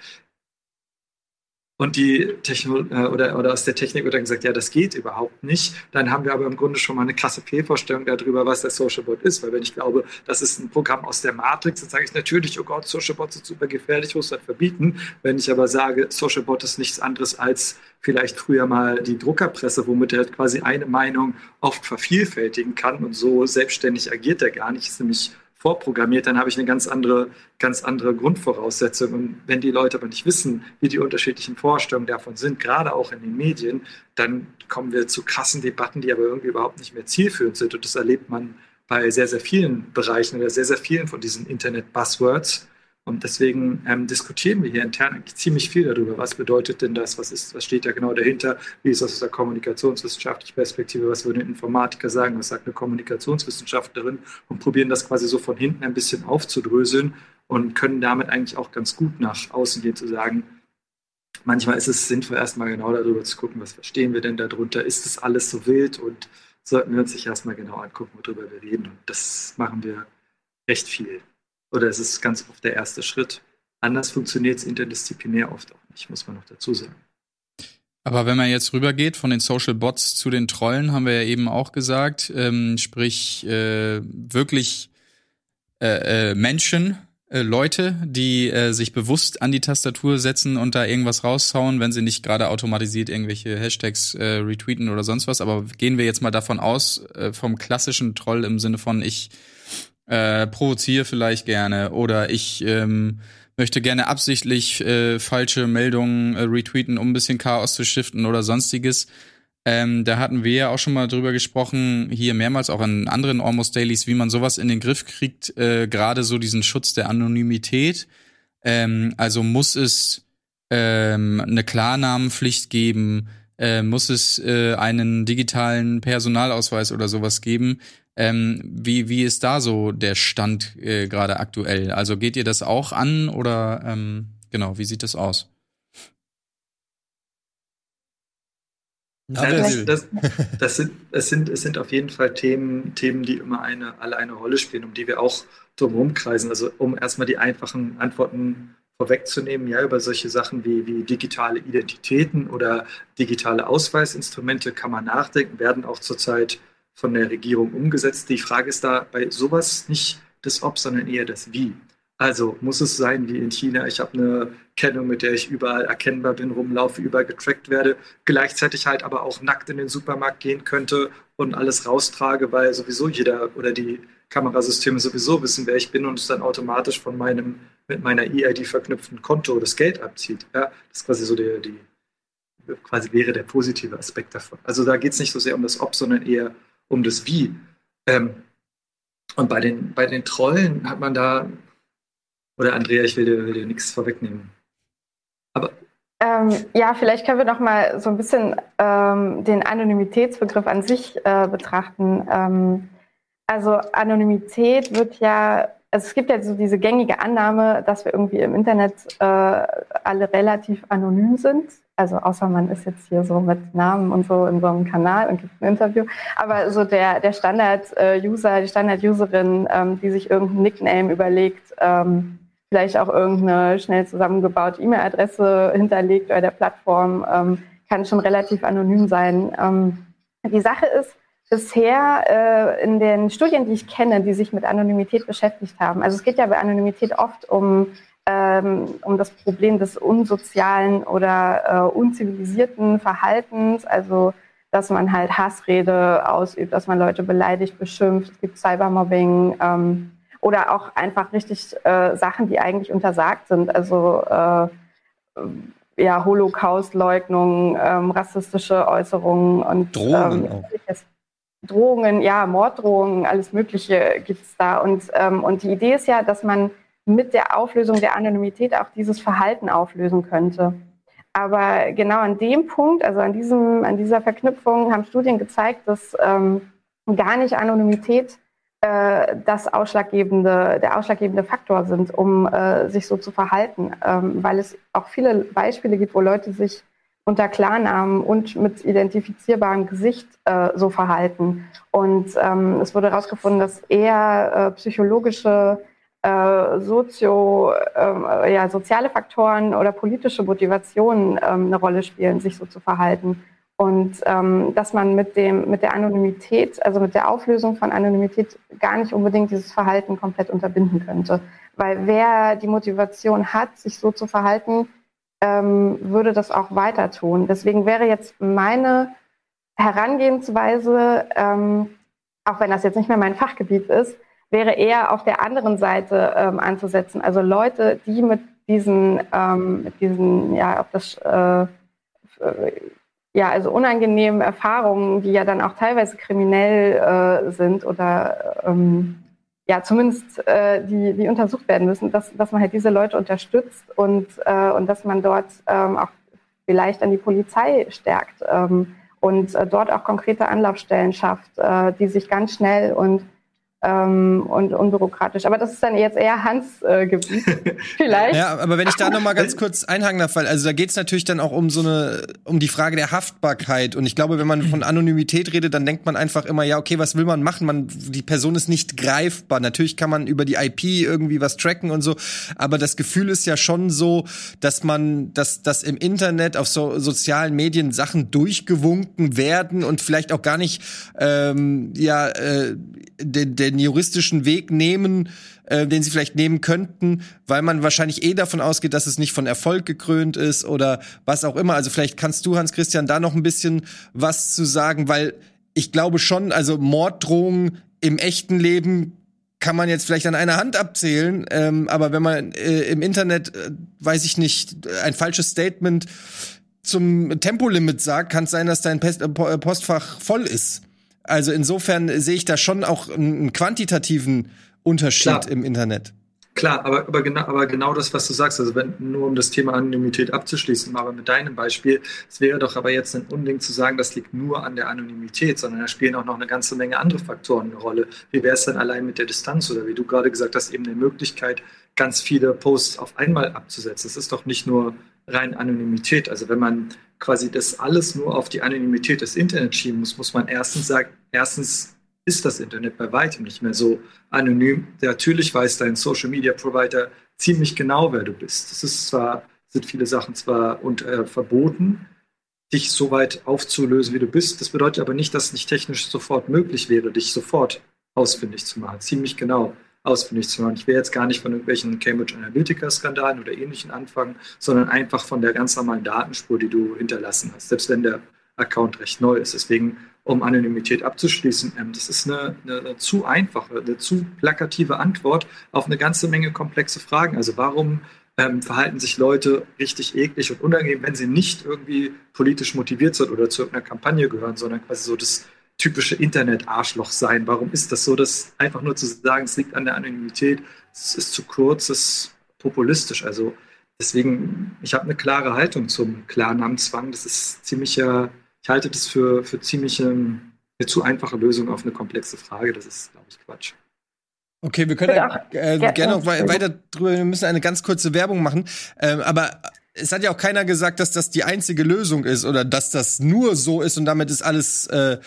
und die Techno äh, oder, oder aus der Technik wird dann gesagt, ja, das geht überhaupt nicht. Dann haben wir aber im Grunde schon mal eine krasse Fehlvorstellung darüber, was der Social Bot ist. Weil wenn ich glaube, das ist ein Programm aus der Matrix, dann sage ich natürlich, oh Gott, Social Bots sind super gefährlich, muss das verbieten. Wenn ich aber sage, Social Bot ist nichts anderes als vielleicht früher mal die Druckerpresse, womit er halt quasi eine Meinung oft vervielfältigen kann und so selbstständig agiert er gar nicht, ist nämlich vorprogrammiert, dann habe ich eine ganz andere, ganz andere Grundvoraussetzung. Und wenn die Leute aber nicht wissen, wie die unterschiedlichen Vorstellungen davon sind, gerade auch in den Medien, dann kommen wir zu krassen Debatten, die aber irgendwie überhaupt nicht mehr zielführend sind. Und das erlebt man bei sehr, sehr vielen Bereichen oder sehr, sehr vielen von diesen Internet-Buzzwords. Und deswegen ähm, diskutieren wir hier intern ziemlich viel darüber. Was bedeutet denn das? Was, ist, was steht da genau dahinter? Wie ist das aus der kommunikationswissenschaftlichen Perspektive? Was würde ein Informatiker sagen? Was sagt eine Kommunikationswissenschaftlerin? Und probieren das quasi so von hinten ein bisschen aufzudröseln und können damit eigentlich auch ganz gut nach außen gehen, zu sagen, manchmal ist es sinnvoll, erstmal genau darüber zu gucken, was verstehen wir denn darunter? Ist das alles so wild? Und sollten wir uns sich erstmal genau angucken, worüber wir reden. Und das machen wir recht viel. Oder es ist ganz oft der erste Schritt. Anders funktioniert es interdisziplinär oft auch nicht, muss man noch dazu sagen. Aber wenn man jetzt rübergeht von den Social Bots zu den Trollen, haben wir ja eben auch gesagt, ähm, sprich äh, wirklich äh, äh, Menschen, äh, Leute, die äh, sich bewusst an die Tastatur setzen und da irgendwas raushauen, wenn sie nicht gerade automatisiert irgendwelche Hashtags äh, retweeten oder sonst was. Aber gehen wir jetzt mal davon aus, äh, vom klassischen Troll im Sinne von ich äh, provoziere vielleicht gerne oder ich ähm, möchte gerne absichtlich äh, falsche Meldungen äh, retweeten, um ein bisschen Chaos zu stiften oder sonstiges. Ähm, da hatten wir ja auch schon mal drüber gesprochen, hier mehrmals auch in anderen Almost Dailies, wie man sowas in den Griff kriegt, äh, gerade so diesen Schutz der Anonymität. Ähm, also muss es ähm, eine Klarnamenpflicht geben, äh, muss es äh, einen digitalen Personalausweis oder sowas geben. Ähm, wie, wie ist da so der Stand äh, gerade aktuell? Also geht ihr das auch an oder ähm, genau, wie sieht das aus? das, das, das, sind, das, sind, es sind auf jeden Fall Themen, Themen, die immer eine, alle eine Rolle spielen, um die wir auch drumherum kreisen. Also um erstmal die einfachen Antworten vorwegzunehmen, ja, über solche Sachen wie, wie digitale Identitäten oder digitale Ausweisinstrumente kann man nachdenken, werden auch zurzeit von der Regierung umgesetzt. Die Frage ist da bei sowas nicht das Ob, sondern eher das Wie. Also muss es sein wie in China, ich habe eine Kennung, mit der ich überall erkennbar bin, rumlaufe, überall getrackt werde, gleichzeitig halt aber auch nackt in den Supermarkt gehen könnte und alles raustrage, weil sowieso jeder oder die Kamerasysteme sowieso wissen, wer ich bin und es dann automatisch von meinem mit meiner EID verknüpften Konto das Geld abzieht. Ja, das ist quasi so der, die, quasi wäre der positive Aspekt davon. Also da geht es nicht so sehr um das Ob, sondern eher um das Wie. Ähm, und bei den, bei den Trollen hat man da oder Andrea, ich will dir, will dir nichts vorwegnehmen. Aber ähm, ja, vielleicht können wir noch mal so ein bisschen ähm, den Anonymitätsbegriff an sich äh, betrachten. Ähm, also Anonymität wird ja, also es gibt ja so diese gängige Annahme, dass wir irgendwie im Internet äh, alle relativ anonym sind. Also außer man ist jetzt hier so mit Namen und so in so einem Kanal und gibt ein Interview. Aber so der, der Standard-User, die Standard-Userin, ähm, die sich irgendein Nickname überlegt, ähm, vielleicht auch irgendeine schnell zusammengebaute E-Mail-Adresse hinterlegt bei der Plattform, ähm, kann schon relativ anonym sein. Ähm, die Sache ist, bisher äh, in den Studien, die ich kenne, die sich mit Anonymität beschäftigt haben, also es geht ja bei Anonymität oft um, ähm, um das Problem des unsozialen oder äh, unzivilisierten Verhaltens, also dass man halt Hassrede ausübt, dass man Leute beleidigt, beschimpft, es gibt Cybermobbing, ähm, oder auch einfach richtig äh, Sachen, die eigentlich untersagt sind. Also äh, ja, Holocaust-Leugnung, ähm, rassistische Äußerungen und Drohungen ähm, auch. Drohungen, ja, Morddrohungen, alles Mögliche gibt es da. Und, ähm, und die Idee ist ja, dass man mit der Auflösung der Anonymität auch dieses Verhalten auflösen könnte. Aber genau an dem Punkt, also an, diesem, an dieser Verknüpfung, haben Studien gezeigt, dass ähm, gar nicht Anonymität äh, das ausschlaggebende, der ausschlaggebende Faktor sind, um äh, sich so zu verhalten, ähm, weil es auch viele Beispiele gibt, wo Leute sich unter Klarnamen und mit identifizierbarem Gesicht äh, so verhalten. Und ähm, es wurde herausgefunden, dass eher äh, psychologische, äh, sozio, äh, ja, soziale Faktoren oder politische Motivationen ähm, eine Rolle spielen, sich so zu verhalten. Und ähm, dass man mit, dem, mit der Anonymität, also mit der Auflösung von Anonymität gar nicht unbedingt dieses Verhalten komplett unterbinden könnte. Weil wer die Motivation hat, sich so zu verhalten, ähm, würde das auch weiter tun. Deswegen wäre jetzt meine Herangehensweise, ähm, auch wenn das jetzt nicht mehr mein Fachgebiet ist, wäre eher auf der anderen Seite ähm, anzusetzen. Also Leute, die mit diesen, ähm, mit diesen, ja, ob das äh, ja, also unangenehmen Erfahrungen, die ja dann auch teilweise kriminell äh, sind oder ähm, ja, zumindest äh, die, die untersucht werden müssen, dass, dass man halt diese Leute unterstützt und, äh, und dass man dort ähm, auch vielleicht an die Polizei stärkt ähm, und äh, dort auch konkrete Anlaufstellen schafft, äh, die sich ganz schnell und ähm, und unbürokratisch. Aber das ist dann jetzt eher Hans äh, Gebiet, *laughs* vielleicht. Ja, aber wenn ich da noch mal ganz *laughs* kurz einhaken darf, weil also da geht es natürlich dann auch um so eine, um die Frage der Haftbarkeit. Und ich glaube, wenn man von Anonymität redet, dann denkt man einfach immer, ja, okay, was will man machen? Man, die Person ist nicht greifbar. Natürlich kann man über die IP irgendwie was tracken und so, aber das Gefühl ist ja schon so, dass man, dass, dass im Internet auf so sozialen Medien Sachen durchgewunken werden und vielleicht auch gar nicht, ähm, ja, äh, der, der den juristischen Weg nehmen, äh, den sie vielleicht nehmen könnten, weil man wahrscheinlich eh davon ausgeht, dass es nicht von Erfolg gekrönt ist oder was auch immer. Also vielleicht kannst du, Hans Christian, da noch ein bisschen was zu sagen, weil ich glaube schon, also Morddrohungen im echten Leben kann man jetzt vielleicht an einer Hand abzählen, ähm, aber wenn man äh, im Internet, äh, weiß ich nicht, ein falsches Statement zum Tempolimit sagt, kann es sein, dass dein Pest äh, Postfach voll ist. Also insofern sehe ich da schon auch einen quantitativen Unterschied Klar. im Internet. Klar, aber, aber, genau, aber genau das, was du sagst, also wenn, nur um das Thema Anonymität abzuschließen, aber mit deinem Beispiel, es wäre doch aber jetzt ein Unding zu sagen, das liegt nur an der Anonymität, sondern da spielen auch noch eine ganze Menge andere Faktoren eine Rolle. Wie wäre es denn allein mit der Distanz oder wie du gerade gesagt hast, eben eine Möglichkeit, ganz viele Posts auf einmal abzusetzen. Es ist doch nicht nur rein Anonymität. Also wenn man quasi das alles nur auf die Anonymität des Internets schieben muss, muss man erstens sagen, erstens ist das Internet bei weitem nicht mehr so anonym. Natürlich weiß dein Social Media Provider ziemlich genau, wer du bist. Das ist zwar, sind viele Sachen zwar und, äh, verboten, dich so weit aufzulösen, wie du bist. Das bedeutet aber nicht, dass es nicht technisch sofort möglich wäre, dich sofort ausfindig zu machen. Ziemlich genau ausfindig zu machen. Ich will jetzt gar nicht von irgendwelchen Cambridge Analytica-Skandalen oder ähnlichen anfangen, sondern einfach von der ganz normalen Datenspur, die du hinterlassen hast, selbst wenn der Account recht neu ist. Deswegen um Anonymität abzuschließen. Ähm, das ist eine, eine, eine, zu einfache, eine zu plakative Antwort auf eine ganze Menge komplexe Fragen. Also warum ähm, verhalten sich Leute richtig eklig und unangenehm, wenn sie nicht irgendwie politisch motiviert sind oder zu irgendeiner Kampagne gehören, sondern quasi so das typische Internet-Arschloch sein. Warum ist das so, dass einfach nur zu sagen, es liegt an der Anonymität, es ist zu kurz, es ist populistisch. Also deswegen, ich habe eine klare Haltung zum Klarnamenzwang. Das ist ziemlicher ich halte das für, für ziemlich eine zu einfache Lösung auf eine komplexe Frage. Das ist, glaube ich, Quatsch. Okay, wir können ja, äh, ja, gerne noch weiter drüber, wir müssen eine ganz kurze Werbung machen. Ähm, aber es hat ja auch keiner gesagt, dass das die einzige Lösung ist oder dass das nur so ist und damit ist alles äh,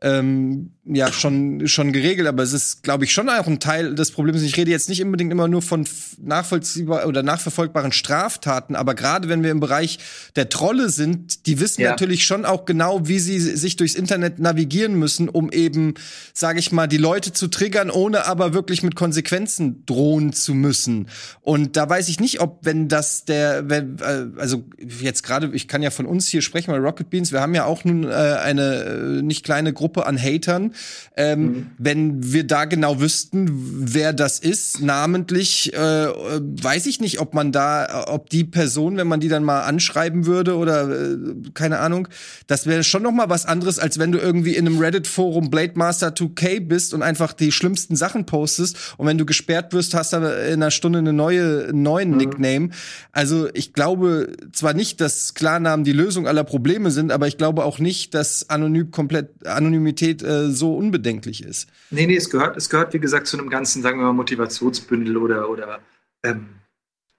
ähm, ja schon schon geregelt, aber es ist, glaube ich, schon auch ein Teil des Problems. Ich rede jetzt nicht unbedingt immer nur von nachvollziehbar oder nachverfolgbaren Straftaten, aber gerade wenn wir im Bereich der Trolle sind, die wissen ja. natürlich schon auch genau, wie sie sich durchs Internet navigieren müssen, um eben, sage ich mal, die Leute zu triggern, ohne aber wirklich mit Konsequenzen drohen zu müssen. Und da weiß ich nicht, ob wenn das der, wenn, äh, also jetzt gerade, ich kann ja von uns hier sprechen, weil Rocket Beans, wir haben ja auch nun äh, eine äh, nicht kleine Gruppe Gruppe an Hatern. Ähm, mhm. Wenn wir da genau wüssten, wer das ist, namentlich, äh, weiß ich nicht, ob man da, ob die Person, wenn man die dann mal anschreiben würde oder äh, keine Ahnung, das wäre schon noch mal was anderes, als wenn du irgendwie in einem Reddit-Forum Blade Master 2K bist und einfach die schlimmsten Sachen postest und wenn du gesperrt wirst, hast du in einer Stunde eine neue, einen neuen mhm. Nickname. Also ich glaube zwar nicht, dass Klarnamen die Lösung aller Probleme sind, aber ich glaube auch nicht, dass anonym komplett anonym Anonymität äh, so unbedenklich ist. Nee, nee, es gehört, es gehört, wie gesagt, zu einem ganzen, sagen wir mal, Motivationsbündel oder, oder ähm,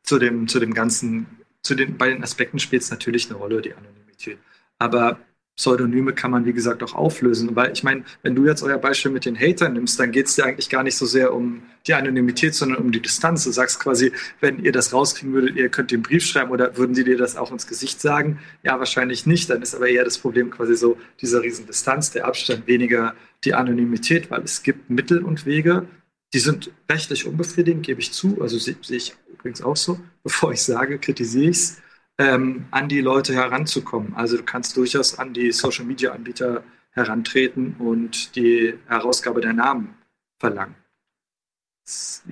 zu, dem, zu dem ganzen, zu den, bei den Aspekten spielt es natürlich eine Rolle, die Anonymität. Aber Pseudonyme kann man, wie gesagt, auch auflösen. Weil ich meine, wenn du jetzt euer Beispiel mit den Hatern nimmst, dann geht es dir eigentlich gar nicht so sehr um die Anonymität, sondern um die Distanz. Du sagst quasi, wenn ihr das rauskriegen würdet, ihr könnt den Brief schreiben oder würden sie dir das auch ins Gesicht sagen? Ja, wahrscheinlich nicht. Dann ist aber eher das Problem quasi so dieser Riesendistanz, der Abstand, weniger die Anonymität, weil es gibt Mittel und Wege, die sind rechtlich unbefriedigend, gebe ich zu. Also sehe seh ich übrigens auch so. *laughs* Bevor ich sage, kritisiere ich es ähm, an die Leute heranzukommen. Also du kannst durchaus an die Social-Media-Anbieter herantreten und die Herausgabe der Namen verlangen. Das ist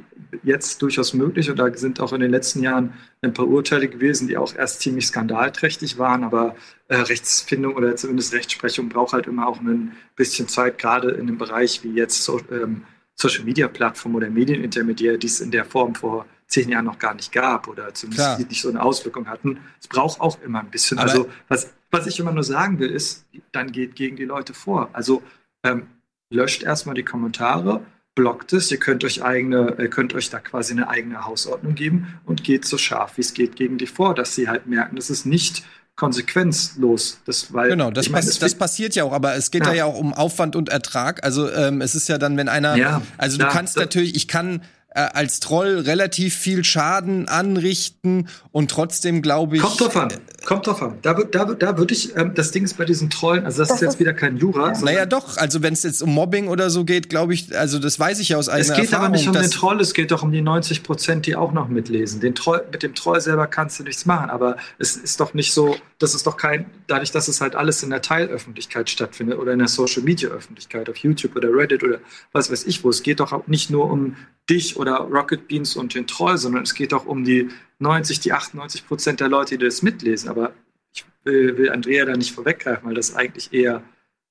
jetzt durchaus möglich und da sind auch in den letzten Jahren ein paar Urteile gewesen, die auch erst ziemlich skandalträchtig waren, aber äh, Rechtsfindung oder zumindest Rechtsprechung braucht halt immer auch ein bisschen Zeit, gerade in einem Bereich wie jetzt so, ähm, Social Media Plattform oder Medienintermediär, die es in der Form vor zehn Jahren noch gar nicht gab oder zumindest nicht so eine Auswirkung hatten. Es braucht auch immer ein bisschen. Aber also was, was ich immer nur sagen will, ist, dann geht gegen die Leute vor. Also ähm, löscht erstmal die Kommentare, blockt es, ihr könnt euch eigene, ihr könnt euch da quasi eine eigene Hausordnung geben und geht so scharf wie es geht gegen die vor, dass sie halt merken, dass es nicht konsequenzlos. Das, weil, genau, das, meine, das, das passiert ja auch, aber es geht ja. ja auch um Aufwand und Ertrag. Also ähm, es ist ja dann, wenn einer, ja, also du kannst natürlich, ich kann äh, als Troll relativ viel Schaden anrichten und trotzdem glaube ich. Kommt drauf an. Kommt drauf an. Da, da, da würde ich, ähm, das Ding ist bei diesen Trollen, also das, das ist jetzt ist, wieder kein Jura. Ja. Naja, doch, also wenn es jetzt um Mobbing oder so geht, glaube ich, also das weiß ich ja aus eigener Erfahrung. Es geht aber nicht um den Troll, es geht doch um die 90 Prozent, die auch noch mitlesen. Den Troll, mit dem Troll selber kannst du nichts machen, aber es ist doch nicht so, das ist doch kein, dadurch, dass es halt alles in der Teilöffentlichkeit stattfindet oder in der Social Media Öffentlichkeit, auf YouTube oder Reddit oder was weiß ich wo. Es geht doch nicht nur um dich oder Rocket Beans und den Troll, sondern es geht auch um die 90, die 98 Prozent der Leute, die das mitlesen. Aber ich will, will Andrea da nicht vorweggreifen, weil das eigentlich eher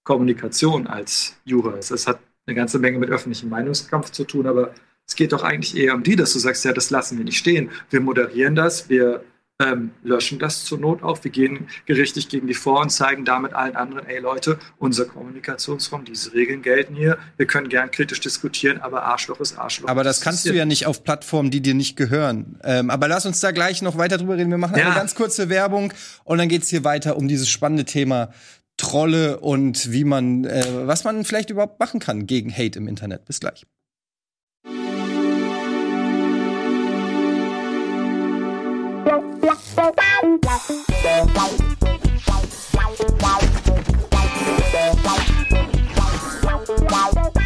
Kommunikation als Jura ist. Das hat eine ganze Menge mit öffentlichem Meinungskampf zu tun, aber es geht doch eigentlich eher um die, dass du sagst, ja, das lassen wir nicht stehen. Wir moderieren das, wir ähm, löschen das zur Not auch. Wir gehen gerichtlich gegen die vor und zeigen damit allen anderen, ey Leute, unser Kommunikationsraum, diese Regeln gelten hier. Wir können gern kritisch diskutieren, aber Arschloch ist Arschloch. Aber das kannst du ja nicht auf Plattformen, die dir nicht gehören. Ähm, aber lass uns da gleich noch weiter drüber reden. Wir machen ja. eine ganz kurze Werbung und dann geht's hier weiter um dieses spannende Thema Trolle und wie man, äh, was man vielleicht überhaupt machen kann gegen Hate im Internet. Bis gleich. Bye.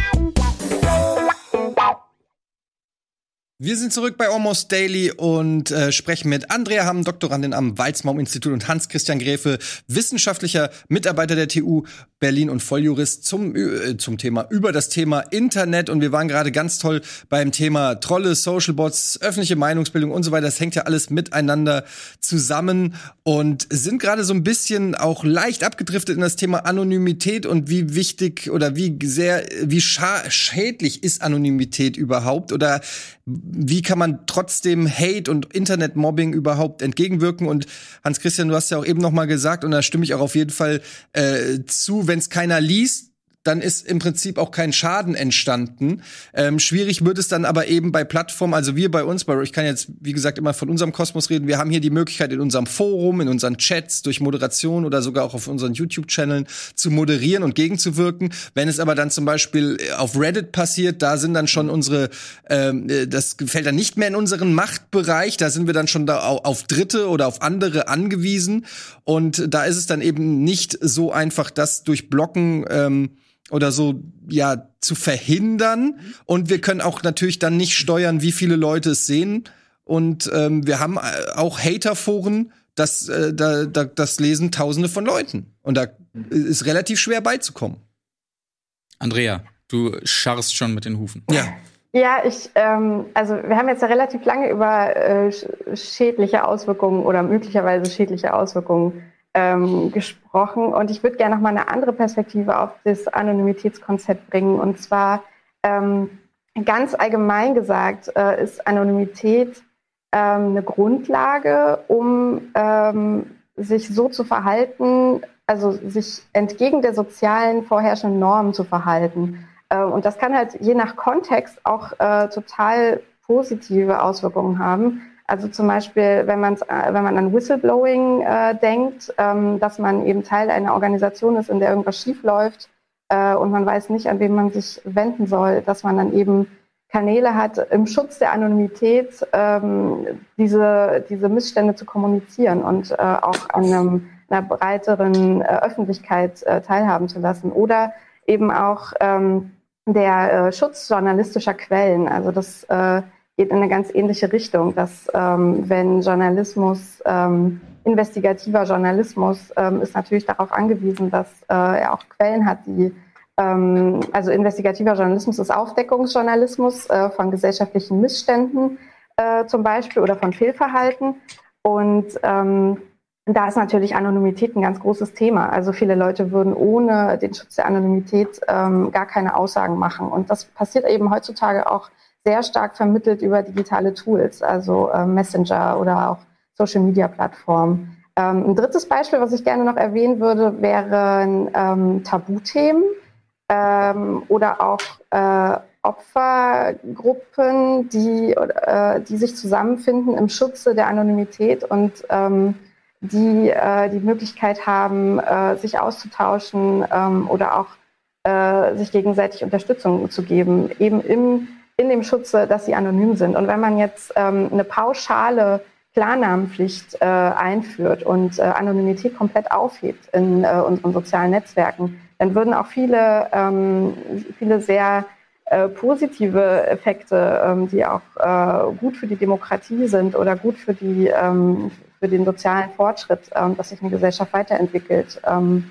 Wir sind zurück bei Almost Daily und äh, sprechen mit Andrea Hamm, Doktorandin am Weizmaum-Institut und Hans-Christian Gräfe, wissenschaftlicher Mitarbeiter der TU Berlin und Volljurist zum, äh, zum Thema, über das Thema Internet. Und wir waren gerade ganz toll beim Thema Trolle, Social Bots, öffentliche Meinungsbildung und so weiter. Das hängt ja alles miteinander zusammen und sind gerade so ein bisschen auch leicht abgedriftet in das Thema Anonymität und wie wichtig oder wie sehr, wie schädlich ist Anonymität überhaupt oder wie kann man trotzdem Hate und Internetmobbing überhaupt entgegenwirken? Und Hans Christian, du hast ja auch eben noch mal gesagt, und da stimme ich auch auf jeden Fall äh, zu, wenn es keiner liest, dann ist im Prinzip auch kein Schaden entstanden. Ähm, schwierig wird es dann aber eben bei Plattformen, also wir bei uns, bei, ich kann jetzt, wie gesagt, immer von unserem Kosmos reden, wir haben hier die Möglichkeit in unserem Forum, in unseren Chats, durch Moderation oder sogar auch auf unseren YouTube-Channeln zu moderieren und gegenzuwirken. Wenn es aber dann zum Beispiel auf Reddit passiert, da sind dann schon unsere, ähm, das fällt dann nicht mehr in unseren Machtbereich, da sind wir dann schon da auf Dritte oder auf andere angewiesen. Und da ist es dann eben nicht so einfach, das durch Blocken ähm, oder so ja zu verhindern und wir können auch natürlich dann nicht steuern, wie viele Leute es sehen und ähm, wir haben äh, auch Haterforen, das äh, da, da, das lesen Tausende von Leuten und da ist relativ schwer beizukommen. Andrea, du scharrst schon mit den Hufen. Ja. Ja, ich, ähm, also wir haben jetzt ja relativ lange über äh, schädliche Auswirkungen oder möglicherweise schädliche Auswirkungen ähm, gesprochen. Und ich würde gerne noch mal eine andere Perspektive auf das Anonymitätskonzept bringen. Und zwar ähm, ganz allgemein gesagt äh, ist Anonymität ähm, eine Grundlage, um ähm, sich so zu verhalten, also sich entgegen der sozialen vorherrschenden Normen zu verhalten. Äh, und das kann halt je nach Kontext auch äh, total positive Auswirkungen haben. Also zum Beispiel, wenn, man's, äh, wenn man an Whistleblowing äh, denkt, ähm, dass man eben Teil einer Organisation ist, in der irgendwas schiefläuft äh, und man weiß nicht, an wen man sich wenden soll, dass man dann eben Kanäle hat, im Schutz der Anonymität ähm, diese, diese Missstände zu kommunizieren und äh, auch an einem, einer breiteren äh, Öffentlichkeit äh, teilhaben zu lassen. Oder eben auch ähm, der äh, Schutz journalistischer Quellen. Also das äh, geht in eine ganz ähnliche Richtung, dass ähm, wenn Journalismus, ähm, investigativer Journalismus ähm, ist natürlich darauf angewiesen, dass äh, er auch Quellen hat, die ähm, also investigativer Journalismus ist Aufdeckungsjournalismus äh, von gesellschaftlichen Missständen äh, zum Beispiel oder von Fehlverhalten. Und ähm, da ist natürlich Anonymität ein ganz großes Thema. Also viele Leute würden ohne den Schutz der Anonymität ähm, gar keine Aussagen machen. Und das passiert eben heutzutage auch sehr stark vermittelt über digitale Tools, also äh, Messenger oder auch Social-Media-Plattformen. Ähm, ein drittes Beispiel, was ich gerne noch erwähnen würde, wären ähm, Tabuthemen ähm, oder auch äh, Opfergruppen, die, äh, die sich zusammenfinden im Schutze der Anonymität und ähm, die äh, die Möglichkeit haben, äh, sich auszutauschen ähm, oder auch äh, sich gegenseitig Unterstützung zu geben, eben im in dem Schutze, dass sie anonym sind. Und wenn man jetzt ähm, eine pauschale Klarnamenpflicht äh, einführt und äh, Anonymität komplett aufhebt in äh, unseren sozialen Netzwerken, dann würden auch viele, ähm, viele sehr äh, positive Effekte, ähm, die auch äh, gut für die Demokratie sind oder gut für, die, ähm, für den sozialen Fortschritt, ähm, dass sich eine Gesellschaft weiterentwickelt, ähm,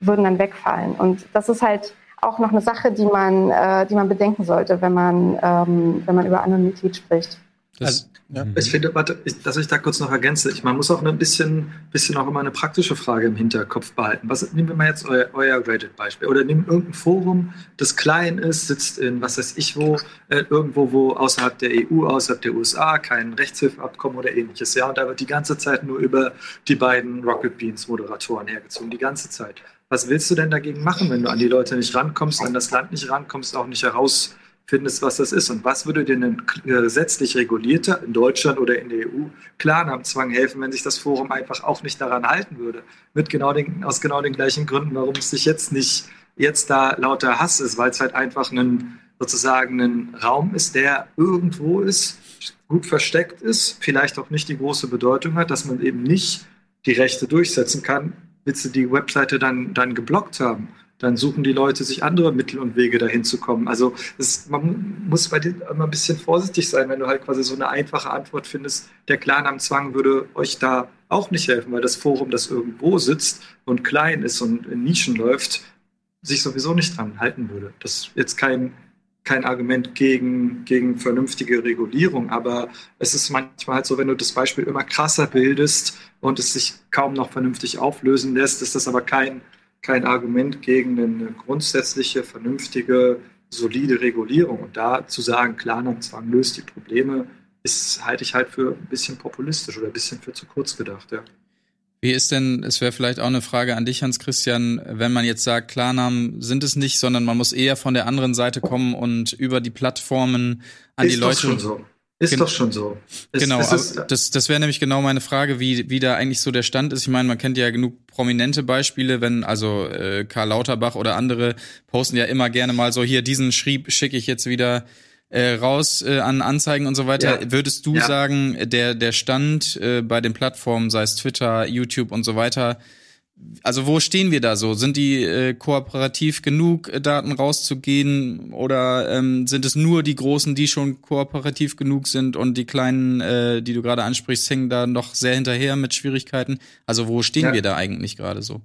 würden dann wegfallen. Und das ist halt auch noch eine Sache, die man, äh, die man bedenken sollte, wenn man, ähm, wenn man über Anonymität spricht. Das, also, ja. Ich finde, warte, ich, dass ich da kurz noch ergänze. Ich, man muss auch ein bisschen, bisschen auch immer eine praktische Frage im Hinterkopf behalten. Was, nehmen wir mal jetzt euer, euer Reddit-Beispiel oder nehmen irgendein Forum, das klein ist, sitzt in was weiß ich wo, äh, irgendwo wo außerhalb der EU, außerhalb der USA, kein Rechtshilfeabkommen oder ähnliches. Ja, und da wird die ganze Zeit nur über die beiden Rocket Beans Moderatoren hergezogen, die ganze Zeit. Was willst du denn dagegen machen, wenn du an die Leute nicht rankommst, an das Land nicht rankommst, auch nicht heraus findest, was das ist. Und was würde dir ein gesetzlich regulierter in Deutschland oder in der EU Klarnamenzwang helfen, wenn sich das Forum einfach auch nicht daran halten würde? Mit genau den, aus genau den gleichen Gründen, warum es sich jetzt nicht jetzt da lauter Hass ist, weil es halt einfach ein, sozusagen ein Raum ist, der irgendwo ist, gut versteckt ist, vielleicht auch nicht die große Bedeutung hat, dass man eben nicht die Rechte durchsetzen kann, willst du die Webseite dann, dann geblockt haben? dann suchen die Leute sich andere Mittel und Wege dahin zu kommen. Also es, man muss bei dir immer ein bisschen vorsichtig sein, wenn du halt quasi so eine einfache Antwort findest, der Klarnamenzwang würde euch da auch nicht helfen, weil das Forum, das irgendwo sitzt und klein ist und in Nischen läuft, sich sowieso nicht dran halten würde. Das ist jetzt kein, kein Argument gegen, gegen vernünftige Regulierung, aber es ist manchmal halt so, wenn du das Beispiel immer krasser bildest und es sich kaum noch vernünftig auflösen lässt, ist das aber kein kein Argument gegen eine grundsätzliche, vernünftige, solide Regulierung. Und da zu sagen, Klarnamenzwang löst die Probleme, ist, halte ich halt für ein bisschen populistisch oder ein bisschen für zu kurz gedacht, ja. Wie ist denn, es wäre vielleicht auch eine Frage an dich, Hans-Christian, wenn man jetzt sagt, Klarnamen sind es nicht, sondern man muss eher von der anderen Seite kommen und über die Plattformen an ist die Leute. Schon so. Ist Gen doch schon so. Es, genau, es ist, das, das wäre nämlich genau meine Frage, wie, wie da eigentlich so der Stand ist. Ich meine, man kennt ja genug prominente Beispiele, wenn also äh, Karl Lauterbach oder andere posten ja immer gerne mal so, hier, diesen Schrieb schicke ich jetzt wieder äh, raus äh, an Anzeigen und so weiter. Ja. Würdest du ja. sagen, der, der Stand äh, bei den Plattformen, sei es Twitter, YouTube und so weiter, also wo stehen wir da so? Sind die äh, kooperativ genug, äh, Daten rauszugehen oder ähm, sind es nur die Großen, die schon kooperativ genug sind und die Kleinen, äh, die du gerade ansprichst, hängen da noch sehr hinterher mit Schwierigkeiten? Also wo stehen ja. wir da eigentlich gerade so?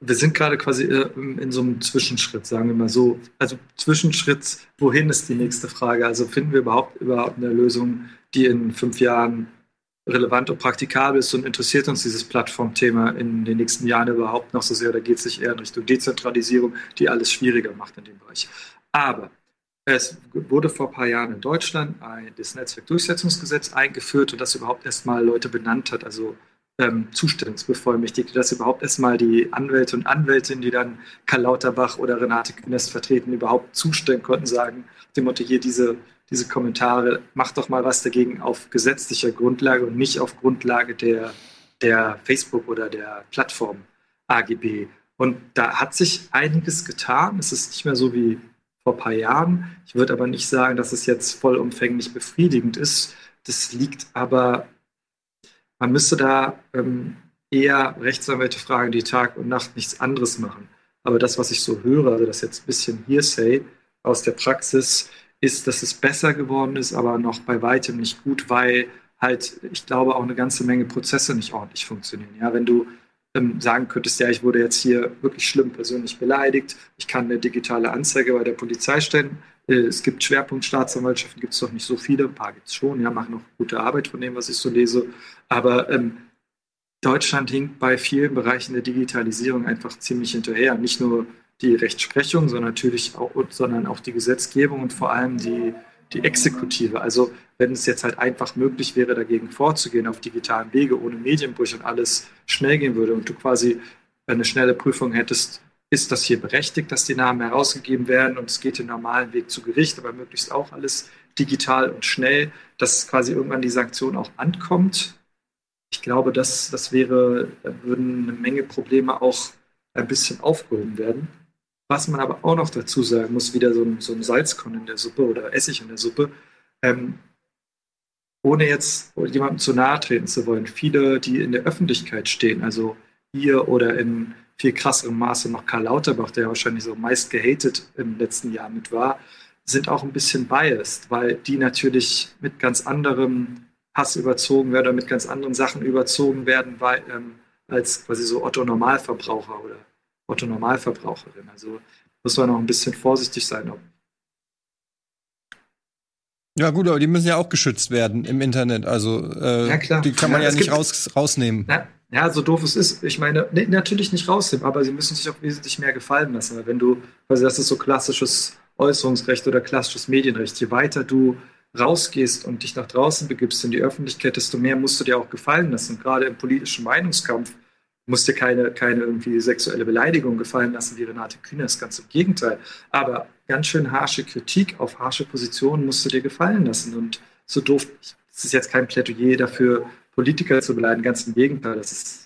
Wir sind gerade quasi äh, in so einem Zwischenschritt, sagen wir mal so. Also Zwischenschritt, wohin ist die nächste Frage? Also finden wir überhaupt überhaupt eine Lösung, die in fünf Jahren relevant und praktikabel ist und interessiert uns dieses Plattformthema in den nächsten Jahren überhaupt noch so sehr? Da geht es sich eher in Richtung Dezentralisierung, die alles schwieriger macht in dem Bereich. Aber es wurde vor ein paar Jahren in Deutschland ein, das Netzwerkdurchsetzungsgesetz eingeführt und das überhaupt erstmal Leute benannt hat, also ähm, Zustellungsbevollmächtigte, dass überhaupt erstmal die Anwälte und Anwältinnen, die dann Karl Lauterbach oder Renate Künast vertreten, überhaupt zustellen konnten, sagen, dem Motto hier diese diese Kommentare, macht doch mal was dagegen auf gesetzlicher Grundlage und nicht auf Grundlage der, der Facebook oder der Plattform AGB. Und da hat sich einiges getan. Es ist nicht mehr so wie vor ein paar Jahren. Ich würde aber nicht sagen, dass es jetzt vollumfänglich befriedigend ist. Das liegt aber, man müsste da ähm, eher Rechtsanwälte fragen, die Tag und Nacht nichts anderes machen. Aber das, was ich so höre, also das jetzt ein bisschen Hearsay aus der Praxis, ist, dass es besser geworden ist, aber noch bei weitem nicht gut, weil halt, ich glaube, auch eine ganze Menge Prozesse nicht ordentlich funktionieren. Ja, wenn du ähm, sagen könntest, ja, ich wurde jetzt hier wirklich schlimm persönlich beleidigt, ich kann eine digitale Anzeige bei der Polizei stellen. Äh, es gibt Schwerpunktstaatsanwaltschaften, gibt es doch nicht so viele, ein paar gibt es schon, ja, machen noch gute Arbeit von dem, was ich so lese. Aber ähm, Deutschland hinkt bei vielen Bereichen der Digitalisierung einfach ziemlich hinterher. Nicht nur die Rechtsprechung, sondern natürlich auch, sondern auch die Gesetzgebung und vor allem die, die Exekutive. Also wenn es jetzt halt einfach möglich wäre, dagegen vorzugehen auf digitalen Wege, ohne Medienbrüche und alles schnell gehen würde und du quasi eine schnelle Prüfung hättest, ist das hier berechtigt, dass die Namen herausgegeben werden und es geht den normalen Weg zu Gericht, aber möglichst auch alles digital und schnell, dass quasi irgendwann die Sanktion auch ankommt. Ich glaube, das, das wäre, würden eine Menge Probleme auch ein bisschen aufgehoben werden. Was man aber auch noch dazu sagen muss, wieder so ein, so ein Salzkorn in der Suppe oder Essig in der Suppe, ähm, ohne jetzt jemandem zu nahe treten zu wollen, viele, die in der Öffentlichkeit stehen, also hier oder in viel krasserem Maße noch Karl Lauterbach, der wahrscheinlich so meist gehatet im letzten Jahr mit war, sind auch ein bisschen biased, weil die natürlich mit ganz anderem Hass überzogen werden oder mit ganz anderen Sachen überzogen werden, weil, ähm, als quasi so Otto Normalverbraucher oder Otto Normalverbraucherin. Also muss man auch ein bisschen vorsichtig sein. Ja gut, aber die müssen ja auch geschützt werden im Internet. Also äh, ja, die kann man ja, ja nicht raus, rausnehmen. Na, ja, so doof es ist, ich meine, ne, natürlich nicht rausnehmen, aber sie müssen sich auch wesentlich mehr gefallen lassen. Weil wenn du, also das ist so klassisches Äußerungsrecht oder klassisches Medienrecht, je weiter du rausgehst und dich nach draußen begibst in die Öffentlichkeit, desto mehr musst du dir auch gefallen lassen. Und gerade im politischen Meinungskampf musst dir keine, keine irgendwie sexuelle Beleidigung gefallen lassen wie Renate Künast, ganz im Gegenteil. Aber ganz schön harsche Kritik auf harsche Positionen musst du dir gefallen lassen. Und so doof, das ist jetzt kein Plädoyer dafür, Politiker zu beleidigen, ganz im Gegenteil. Das ist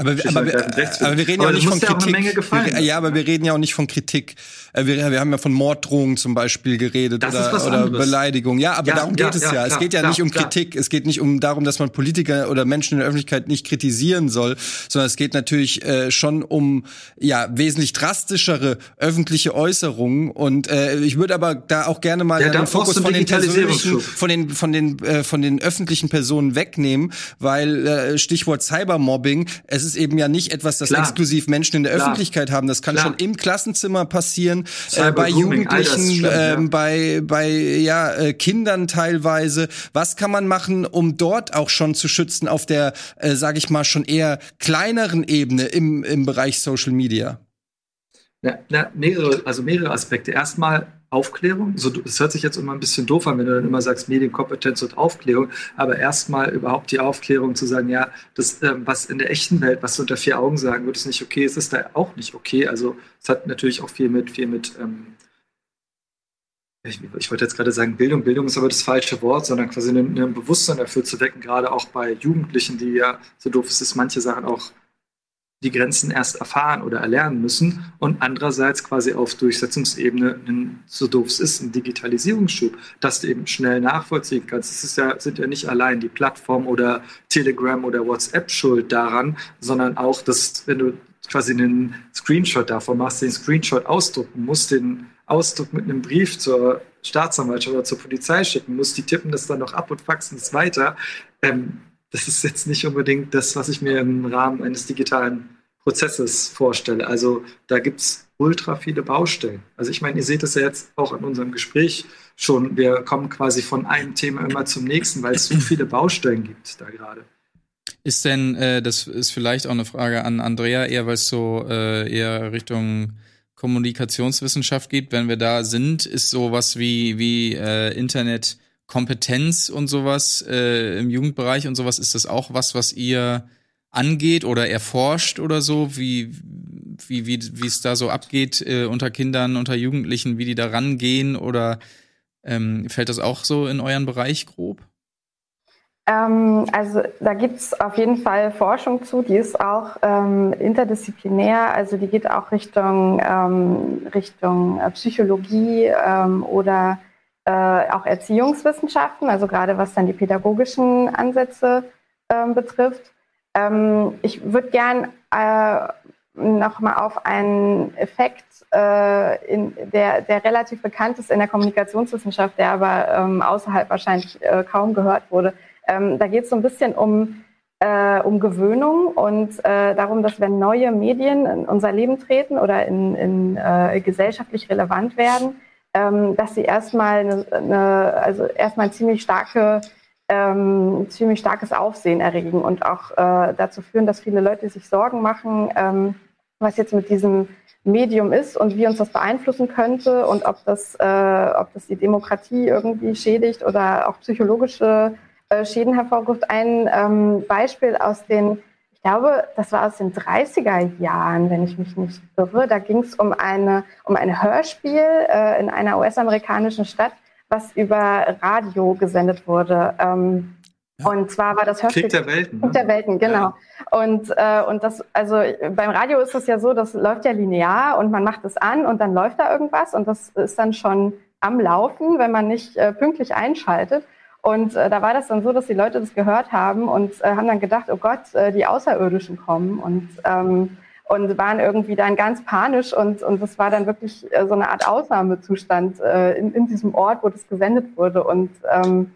aber, aber, aber, aber, wir reden aber ja auch nicht von Kritik. Wir, ja, aber wir reden ja auch nicht von Kritik. Äh, wir, wir haben ja von Morddrohungen zum Beispiel geredet das oder, oder Beleidigung. Ja, aber ja, darum geht ja, es ja. Klar, es geht ja klar, nicht um klar. Kritik. Es geht nicht um darum, dass man Politiker oder Menschen in der Öffentlichkeit nicht kritisieren soll, sondern es geht natürlich äh, schon um ja wesentlich drastischere öffentliche Äußerungen. Und äh, ich würde aber da auch gerne mal den Fokus von den persönlichen, von den von den äh, von den öffentlichen Personen wegnehmen, weil äh, Stichwort Cybermobbing. Es ist ist eben ja nicht etwas, das Klar. exklusiv Menschen in der Klar. Öffentlichkeit haben. Das kann Klar. schon im Klassenzimmer passieren, äh, bei Jugendlichen, schlimm, äh, ja. bei, bei ja, äh, Kindern teilweise. Was kann man machen, um dort auch schon zu schützen auf der, äh, sage ich mal, schon eher kleineren Ebene im, im Bereich Social Media? Na, na, mehrere, also mehrere Aspekte. Erstmal Aufklärung. So, es hört sich jetzt immer ein bisschen doof an, wenn du dann immer sagst Medienkompetenz und Aufklärung, aber erstmal überhaupt die Aufklärung zu sagen, ja, das, ähm, was in der echten Welt, was du unter vier Augen sagen würdest, nicht okay ist, ist da auch nicht okay. Also es hat natürlich auch viel mit, viel mit ähm, ich, ich, wollte jetzt gerade sagen Bildung, Bildung ist aber das falsche Wort, sondern quasi ein, ein Bewusstsein dafür zu wecken, gerade auch bei Jugendlichen, die ja, so doof es ist, manche Sachen auch die Grenzen erst erfahren oder erlernen müssen und andererseits quasi auf Durchsetzungsebene, so doof es ist, ein Digitalisierungsschub, dass du eben schnell nachvollziehen kannst. Es ja, sind ja nicht allein die Plattform oder Telegram oder WhatsApp schuld daran, sondern auch, dass wenn du quasi einen Screenshot davon machst, den Screenshot ausdrucken musst, den Ausdruck mit einem Brief zur Staatsanwaltschaft oder zur Polizei schicken musst, die tippen das dann noch ab und faxen es weiter. Ähm, das ist jetzt nicht unbedingt das, was ich mir im Rahmen eines digitalen Prozesses vorstelle. Also da gibt es ultra viele Baustellen. Also ich meine, ihr seht es ja jetzt auch in unserem Gespräch schon. Wir kommen quasi von einem Thema immer zum nächsten, weil es so viele Baustellen gibt da gerade. Ist denn, äh, das ist vielleicht auch eine Frage an Andrea, eher weil es so äh, eher Richtung Kommunikationswissenschaft geht, wenn wir da sind, ist sowas wie, wie äh, Internet Kompetenz und sowas äh, im Jugendbereich und sowas, ist das auch was, was ihr angeht oder erforscht oder so, wie wie wie wie es da so abgeht äh, unter Kindern, unter Jugendlichen, wie die da rangehen oder ähm, fällt das auch so in euren Bereich grob? Ähm, also da gibt es auf jeden Fall Forschung zu, die ist auch ähm, interdisziplinär, also die geht auch Richtung ähm, Richtung äh, Psychologie ähm, oder äh, auch Erziehungswissenschaften, also gerade was dann die pädagogischen Ansätze äh, betrifft. Ähm, ich würde gern äh, nochmal auf einen Effekt, äh, in, der, der relativ bekannt ist in der Kommunikationswissenschaft, der aber ähm, außerhalb wahrscheinlich äh, kaum gehört wurde. Ähm, da geht es so ein bisschen um, äh, um Gewöhnung und äh, darum, dass wenn neue Medien in unser Leben treten oder in, in äh, gesellschaftlich relevant werden, ähm, dass sie erstmal eine, eine, also erstmal ziemlich starke ähm, ziemlich starkes Aufsehen erregen und auch äh, dazu führen, dass viele Leute sich Sorgen machen, ähm, was jetzt mit diesem Medium ist und wie uns das beeinflussen könnte und ob das, äh, ob das die Demokratie irgendwie schädigt oder auch psychologische äh, Schäden hervorruft. Ein ähm, Beispiel aus den ich glaube, das war aus den 30er Jahren, wenn ich mich nicht irre. Da ging es um eine um ein Hörspiel äh, in einer US-amerikanischen Stadt, was über Radio gesendet wurde. Ähm, Und zwar war das Hörspiel Krieg der Welten. Ne? Krieg der Welten, genau. Ja. Und, äh, und das, also beim Radio ist das ja so, das läuft ja linear und man macht es an und dann läuft da irgendwas und das ist dann schon am Laufen, wenn man nicht äh, pünktlich einschaltet. Und äh, da war das dann so, dass die Leute das gehört haben und äh, haben dann gedacht, oh Gott, äh, die Außerirdischen kommen und ähm, und waren irgendwie dann ganz panisch und und das war dann wirklich äh, so eine Art Ausnahmezustand äh, in, in diesem Ort, wo das gesendet wurde. Und ähm,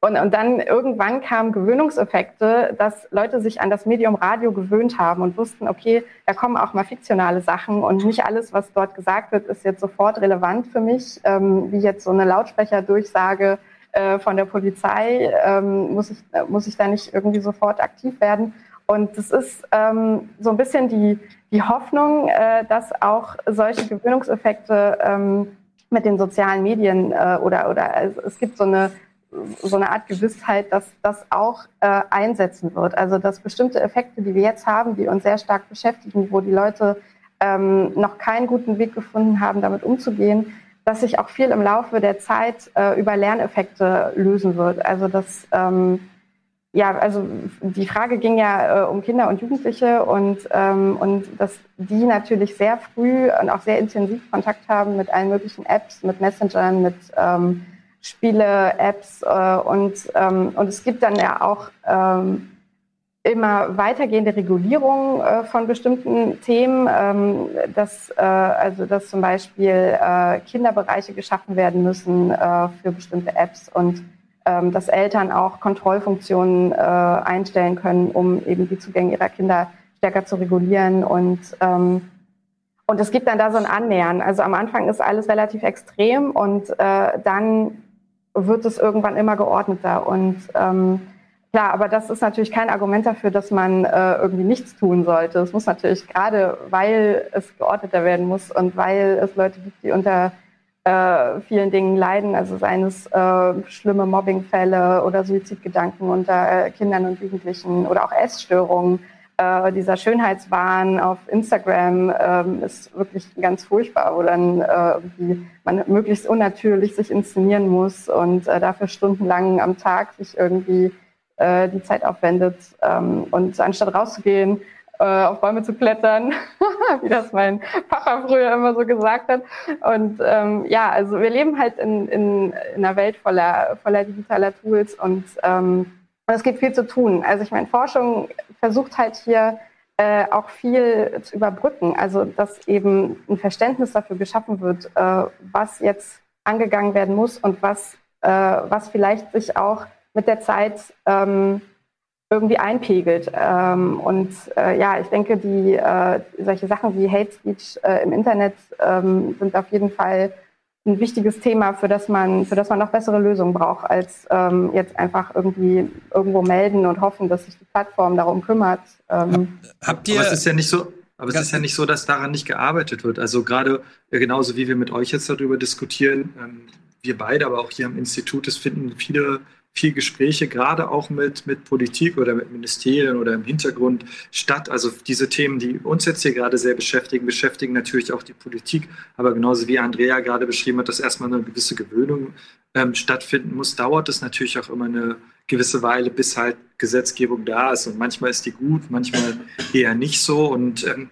und, und dann irgendwann kamen Gewöhnungseffekte, dass Leute sich an das Medium Radio gewöhnt haben und wussten, okay, da kommen auch mal fiktionale Sachen und nicht alles, was dort gesagt wird, ist jetzt sofort relevant für mich, ähm, wie jetzt so eine Lautsprecherdurchsage äh, von der Polizei, ähm, muss, ich, äh, muss ich da nicht irgendwie sofort aktiv werden. Und das ist ähm, so ein bisschen die, die Hoffnung, äh, dass auch solche Gewöhnungseffekte ähm, mit den sozialen Medien äh, oder, oder es gibt so eine so eine Art Gewissheit, dass das auch äh, einsetzen wird. Also dass bestimmte Effekte, die wir jetzt haben, die uns sehr stark beschäftigen, wo die Leute ähm, noch keinen guten Weg gefunden haben, damit umzugehen, dass sich auch viel im Laufe der Zeit äh, über Lerneffekte lösen wird. Also dass ähm, ja, also die Frage ging ja äh, um Kinder und Jugendliche und, ähm, und dass die natürlich sehr früh und auch sehr intensiv Kontakt haben mit allen möglichen Apps, mit Messengern, mit ähm, Spiele-Apps äh, und, ähm, und es gibt dann ja auch ähm, immer weitergehende Regulierung äh, von bestimmten Themen, ähm, dass, äh, also dass zum Beispiel äh, Kinderbereiche geschaffen werden müssen äh, für bestimmte Apps und ähm, dass Eltern auch Kontrollfunktionen äh, einstellen können, um eben die Zugänge ihrer Kinder stärker zu regulieren und ähm, und es gibt dann da so ein Annähern. Also am Anfang ist alles relativ extrem und äh, dann wird es irgendwann immer geordneter. Und ähm, klar, aber das ist natürlich kein Argument dafür, dass man äh, irgendwie nichts tun sollte. Es muss natürlich gerade, weil es geordneter werden muss und weil es Leute gibt, die unter äh, vielen Dingen leiden, also seien es äh, schlimme Mobbingfälle oder Suizidgedanken unter äh, Kindern und Jugendlichen oder auch Essstörungen äh, dieser Schönheitswahn auf Instagram ähm, ist wirklich ganz furchtbar, wo dann äh, man möglichst unnatürlich sich inszenieren muss und dafür stundenlang am Tag sich irgendwie äh, die Zeit aufwendet. Ähm, und anstatt rauszugehen, äh, auf Bäume zu klettern, *laughs* wie das mein Papa früher immer so gesagt hat. Und ähm, ja, also wir leben halt in, in, in einer Welt voller, voller digitaler Tools und ähm, es gibt viel zu tun. Also ich meine, Forschung versucht halt hier äh, auch viel zu überbrücken. Also dass eben ein Verständnis dafür geschaffen wird, äh, was jetzt angegangen werden muss und was, äh, was vielleicht sich auch mit der Zeit ähm, irgendwie einpegelt. Ähm, und äh, ja, ich denke, die äh, solche Sachen wie Hate Speech äh, im Internet ähm, sind auf jeden Fall ein wichtiges Thema, für das man, für das man noch bessere Lösungen braucht, als ähm, jetzt einfach irgendwie irgendwo melden und hoffen, dass sich die Plattform darum kümmert. Ähm. Habt ihr? Aber es ist ja nicht so. Aber es ist ja nicht so, dass daran nicht gearbeitet wird. Also gerade genauso wie wir mit euch jetzt darüber diskutieren, ähm, wir beide, aber auch hier am Institut, es finden viele viel Gespräche, gerade auch mit, mit Politik oder mit Ministerien oder im Hintergrund statt. Also diese Themen, die uns jetzt hier gerade sehr beschäftigen, beschäftigen natürlich auch die Politik. Aber genauso wie Andrea gerade beschrieben hat, dass erstmal eine gewisse Gewöhnung ähm, stattfinden muss, dauert es natürlich auch immer eine gewisse Weile, bis halt Gesetzgebung da ist. Und manchmal ist die gut, manchmal eher nicht so. Und ähm,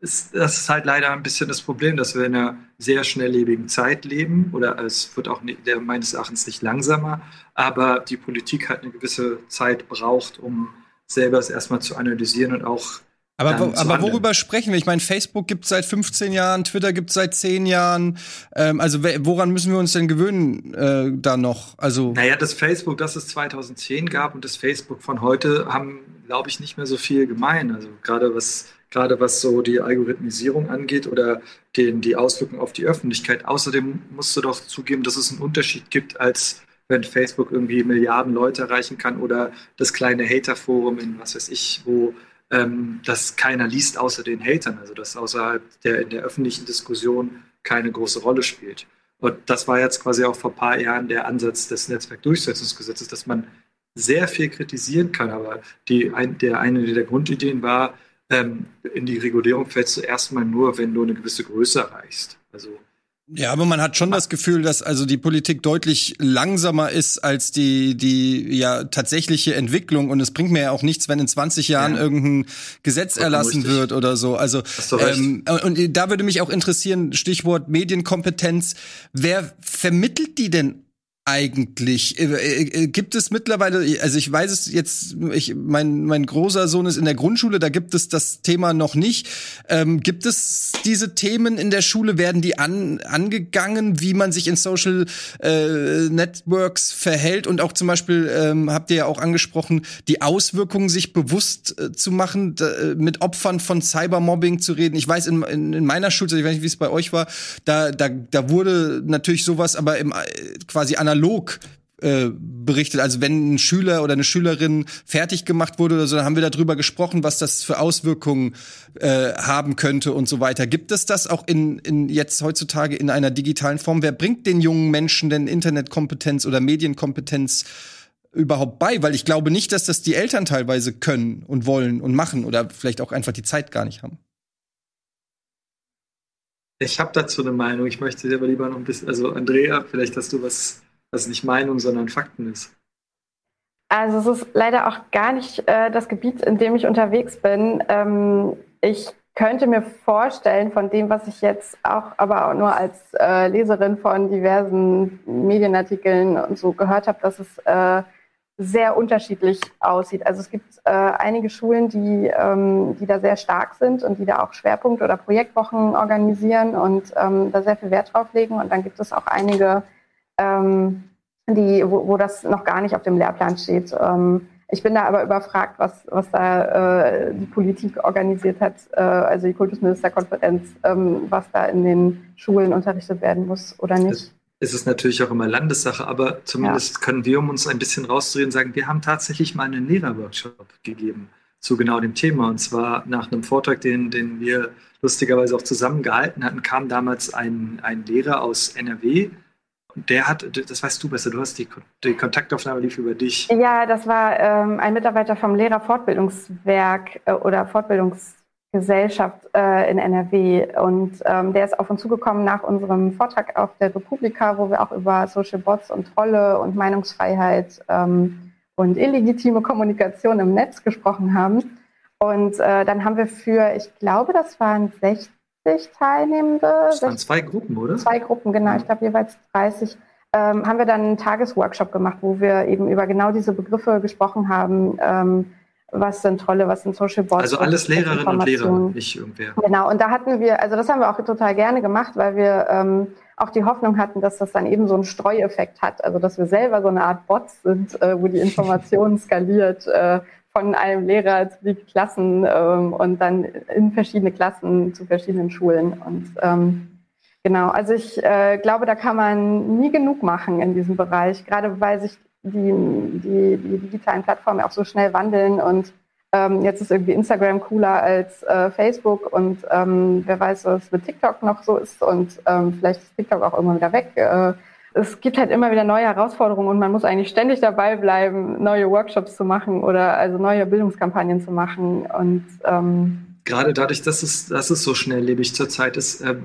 ist, das ist halt leider ein bisschen das Problem, dass wir in einer sehr schnelllebigen Zeit leben oder es wird auch nicht, der, meines Erachtens nicht langsamer, aber die Politik halt eine gewisse Zeit braucht, um selber es erstmal zu analysieren und auch aber, aber worüber sprechen wir? Ich meine, Facebook gibt es seit 15 Jahren, Twitter gibt es seit 10 Jahren. Ähm, also woran müssen wir uns denn gewöhnen äh, da noch? Also naja, das Facebook, das es 2010 gab und das Facebook von heute haben, glaube ich, nicht mehr so viel gemein. Also gerade was gerade was so die Algorithmisierung angeht oder den, die Auswirkungen auf die Öffentlichkeit. Außerdem musst du doch zugeben, dass es einen Unterschied gibt, als wenn Facebook irgendwie Milliarden Leute erreichen kann oder das kleine Hater-Forum in was weiß ich, wo ähm, das keiner liest außer den Hatern, also das außerhalb der in der öffentlichen Diskussion keine große Rolle spielt. Und das war jetzt quasi auch vor ein paar Jahren der Ansatz des Netzwerkdurchsetzungsgesetzes, dass man sehr viel kritisieren kann, aber die, ein, der eine der Grundideen war, ähm, in die Regulierung fällst du erstmal nur, wenn du eine gewisse Größe erreichst. Also Ja, aber man hat schon das Gefühl, dass also die Politik deutlich langsamer ist als die, die ja tatsächliche Entwicklung. Und es bringt mir ja auch nichts, wenn in 20 Jahren ja. irgendein Gesetz erlassen richtig. wird oder so. Also ähm, und da würde mich auch interessieren, Stichwort Medienkompetenz. Wer vermittelt die denn eigentlich? Äh, äh, gibt es mittlerweile, also ich weiß es jetzt, ich, mein, mein großer Sohn ist in der Grundschule, da gibt es das Thema noch nicht. Ähm, gibt es diese Themen in der Schule? Werden die an, angegangen, wie man sich in Social äh, Networks verhält? Und auch zum Beispiel, ähm, habt ihr ja auch angesprochen, die Auswirkungen sich bewusst äh, zu machen, äh, mit Opfern von Cybermobbing zu reden. Ich weiß, in, in, in meiner Schulzeit, ich weiß nicht, wie es bei euch war, da, da, da wurde natürlich sowas, aber im quasi analog analog äh, berichtet. Also wenn ein Schüler oder eine Schülerin fertig gemacht wurde oder so, dann haben wir darüber gesprochen, was das für Auswirkungen äh, haben könnte und so weiter. Gibt es das auch in, in jetzt heutzutage in einer digitalen Form? Wer bringt den jungen Menschen denn Internetkompetenz oder Medienkompetenz überhaupt bei? Weil ich glaube nicht, dass das die Eltern teilweise können und wollen und machen oder vielleicht auch einfach die Zeit gar nicht haben. Ich habe dazu eine Meinung. Ich möchte aber lieber noch ein bisschen, also Andrea, vielleicht hast du was was nicht Meinung, sondern Fakten ist. Also es ist leider auch gar nicht äh, das Gebiet, in dem ich unterwegs bin. Ähm, ich könnte mir vorstellen, von dem, was ich jetzt auch, aber auch nur als äh, Leserin von diversen Medienartikeln und so gehört habe, dass es äh, sehr unterschiedlich aussieht. Also es gibt äh, einige Schulen, die, ähm, die da sehr stark sind und die da auch Schwerpunkt- oder Projektwochen organisieren und ähm, da sehr viel Wert drauf legen. Und dann gibt es auch einige ähm, die, wo, wo das noch gar nicht auf dem Lehrplan steht. Ähm, ich bin da aber überfragt, was, was da äh, die Politik organisiert hat, äh, also die Kultusministerkonferenz, ähm, was da in den Schulen unterrichtet werden muss oder nicht. Es ist natürlich auch immer Landessache, aber zumindest ja. können wir, um uns ein bisschen rauszureden, sagen, wir haben tatsächlich mal einen Lehrerworkshop gegeben zu genau dem Thema. Und zwar nach einem Vortrag, den, den wir lustigerweise auch zusammen gehalten hatten, kam damals ein, ein Lehrer aus NRW, der hat, das weißt du besser, du hast die, die Kontaktaufnahme lief über dich. Ja, das war ähm, ein Mitarbeiter vom Lehrerfortbildungswerk äh, oder Fortbildungsgesellschaft äh, in NRW. Und ähm, der ist auf uns zugekommen nach unserem Vortrag auf der Republika, wo wir auch über Social Bots und Trolle und Meinungsfreiheit ähm, und illegitime Kommunikation im Netz gesprochen haben. Und äh, dann haben wir für, ich glaube, das waren 60 Teilnehmende. Das waren zwei Gruppen, oder? Zwei Gruppen, genau. Ich glaube jeweils 30. Ähm, haben wir dann einen Tagesworkshop gemacht, wo wir eben über genau diese Begriffe gesprochen haben. Ähm, was sind Trolle, was sind Social Bots? Also alles Lehrerinnen und Lehrer, nicht irgendwer. Genau, und da hatten wir, also das haben wir auch total gerne gemacht, weil wir ähm, auch die Hoffnung hatten, dass das dann eben so einen Streueffekt hat, also dass wir selber so eine Art Bots sind, äh, wo die Information *laughs* skaliert äh, von einem Lehrer zu den Klassen ähm, und dann in verschiedene Klassen zu verschiedenen Schulen. Und ähm, genau, also ich äh, glaube, da kann man nie genug machen in diesem Bereich, gerade weil sich die, die, die digitalen Plattformen auch so schnell wandeln und ähm, jetzt ist irgendwie Instagram cooler als äh, Facebook und ähm, wer weiß, was mit TikTok noch so ist und ähm, vielleicht ist TikTok auch irgendwann wieder weg. Äh, es gibt halt immer wieder neue Herausforderungen und man muss eigentlich ständig dabei bleiben, neue Workshops zu machen oder also neue Bildungskampagnen zu machen. Und ähm gerade dadurch, dass es, dass es so schnelllebig zurzeit ist, äh,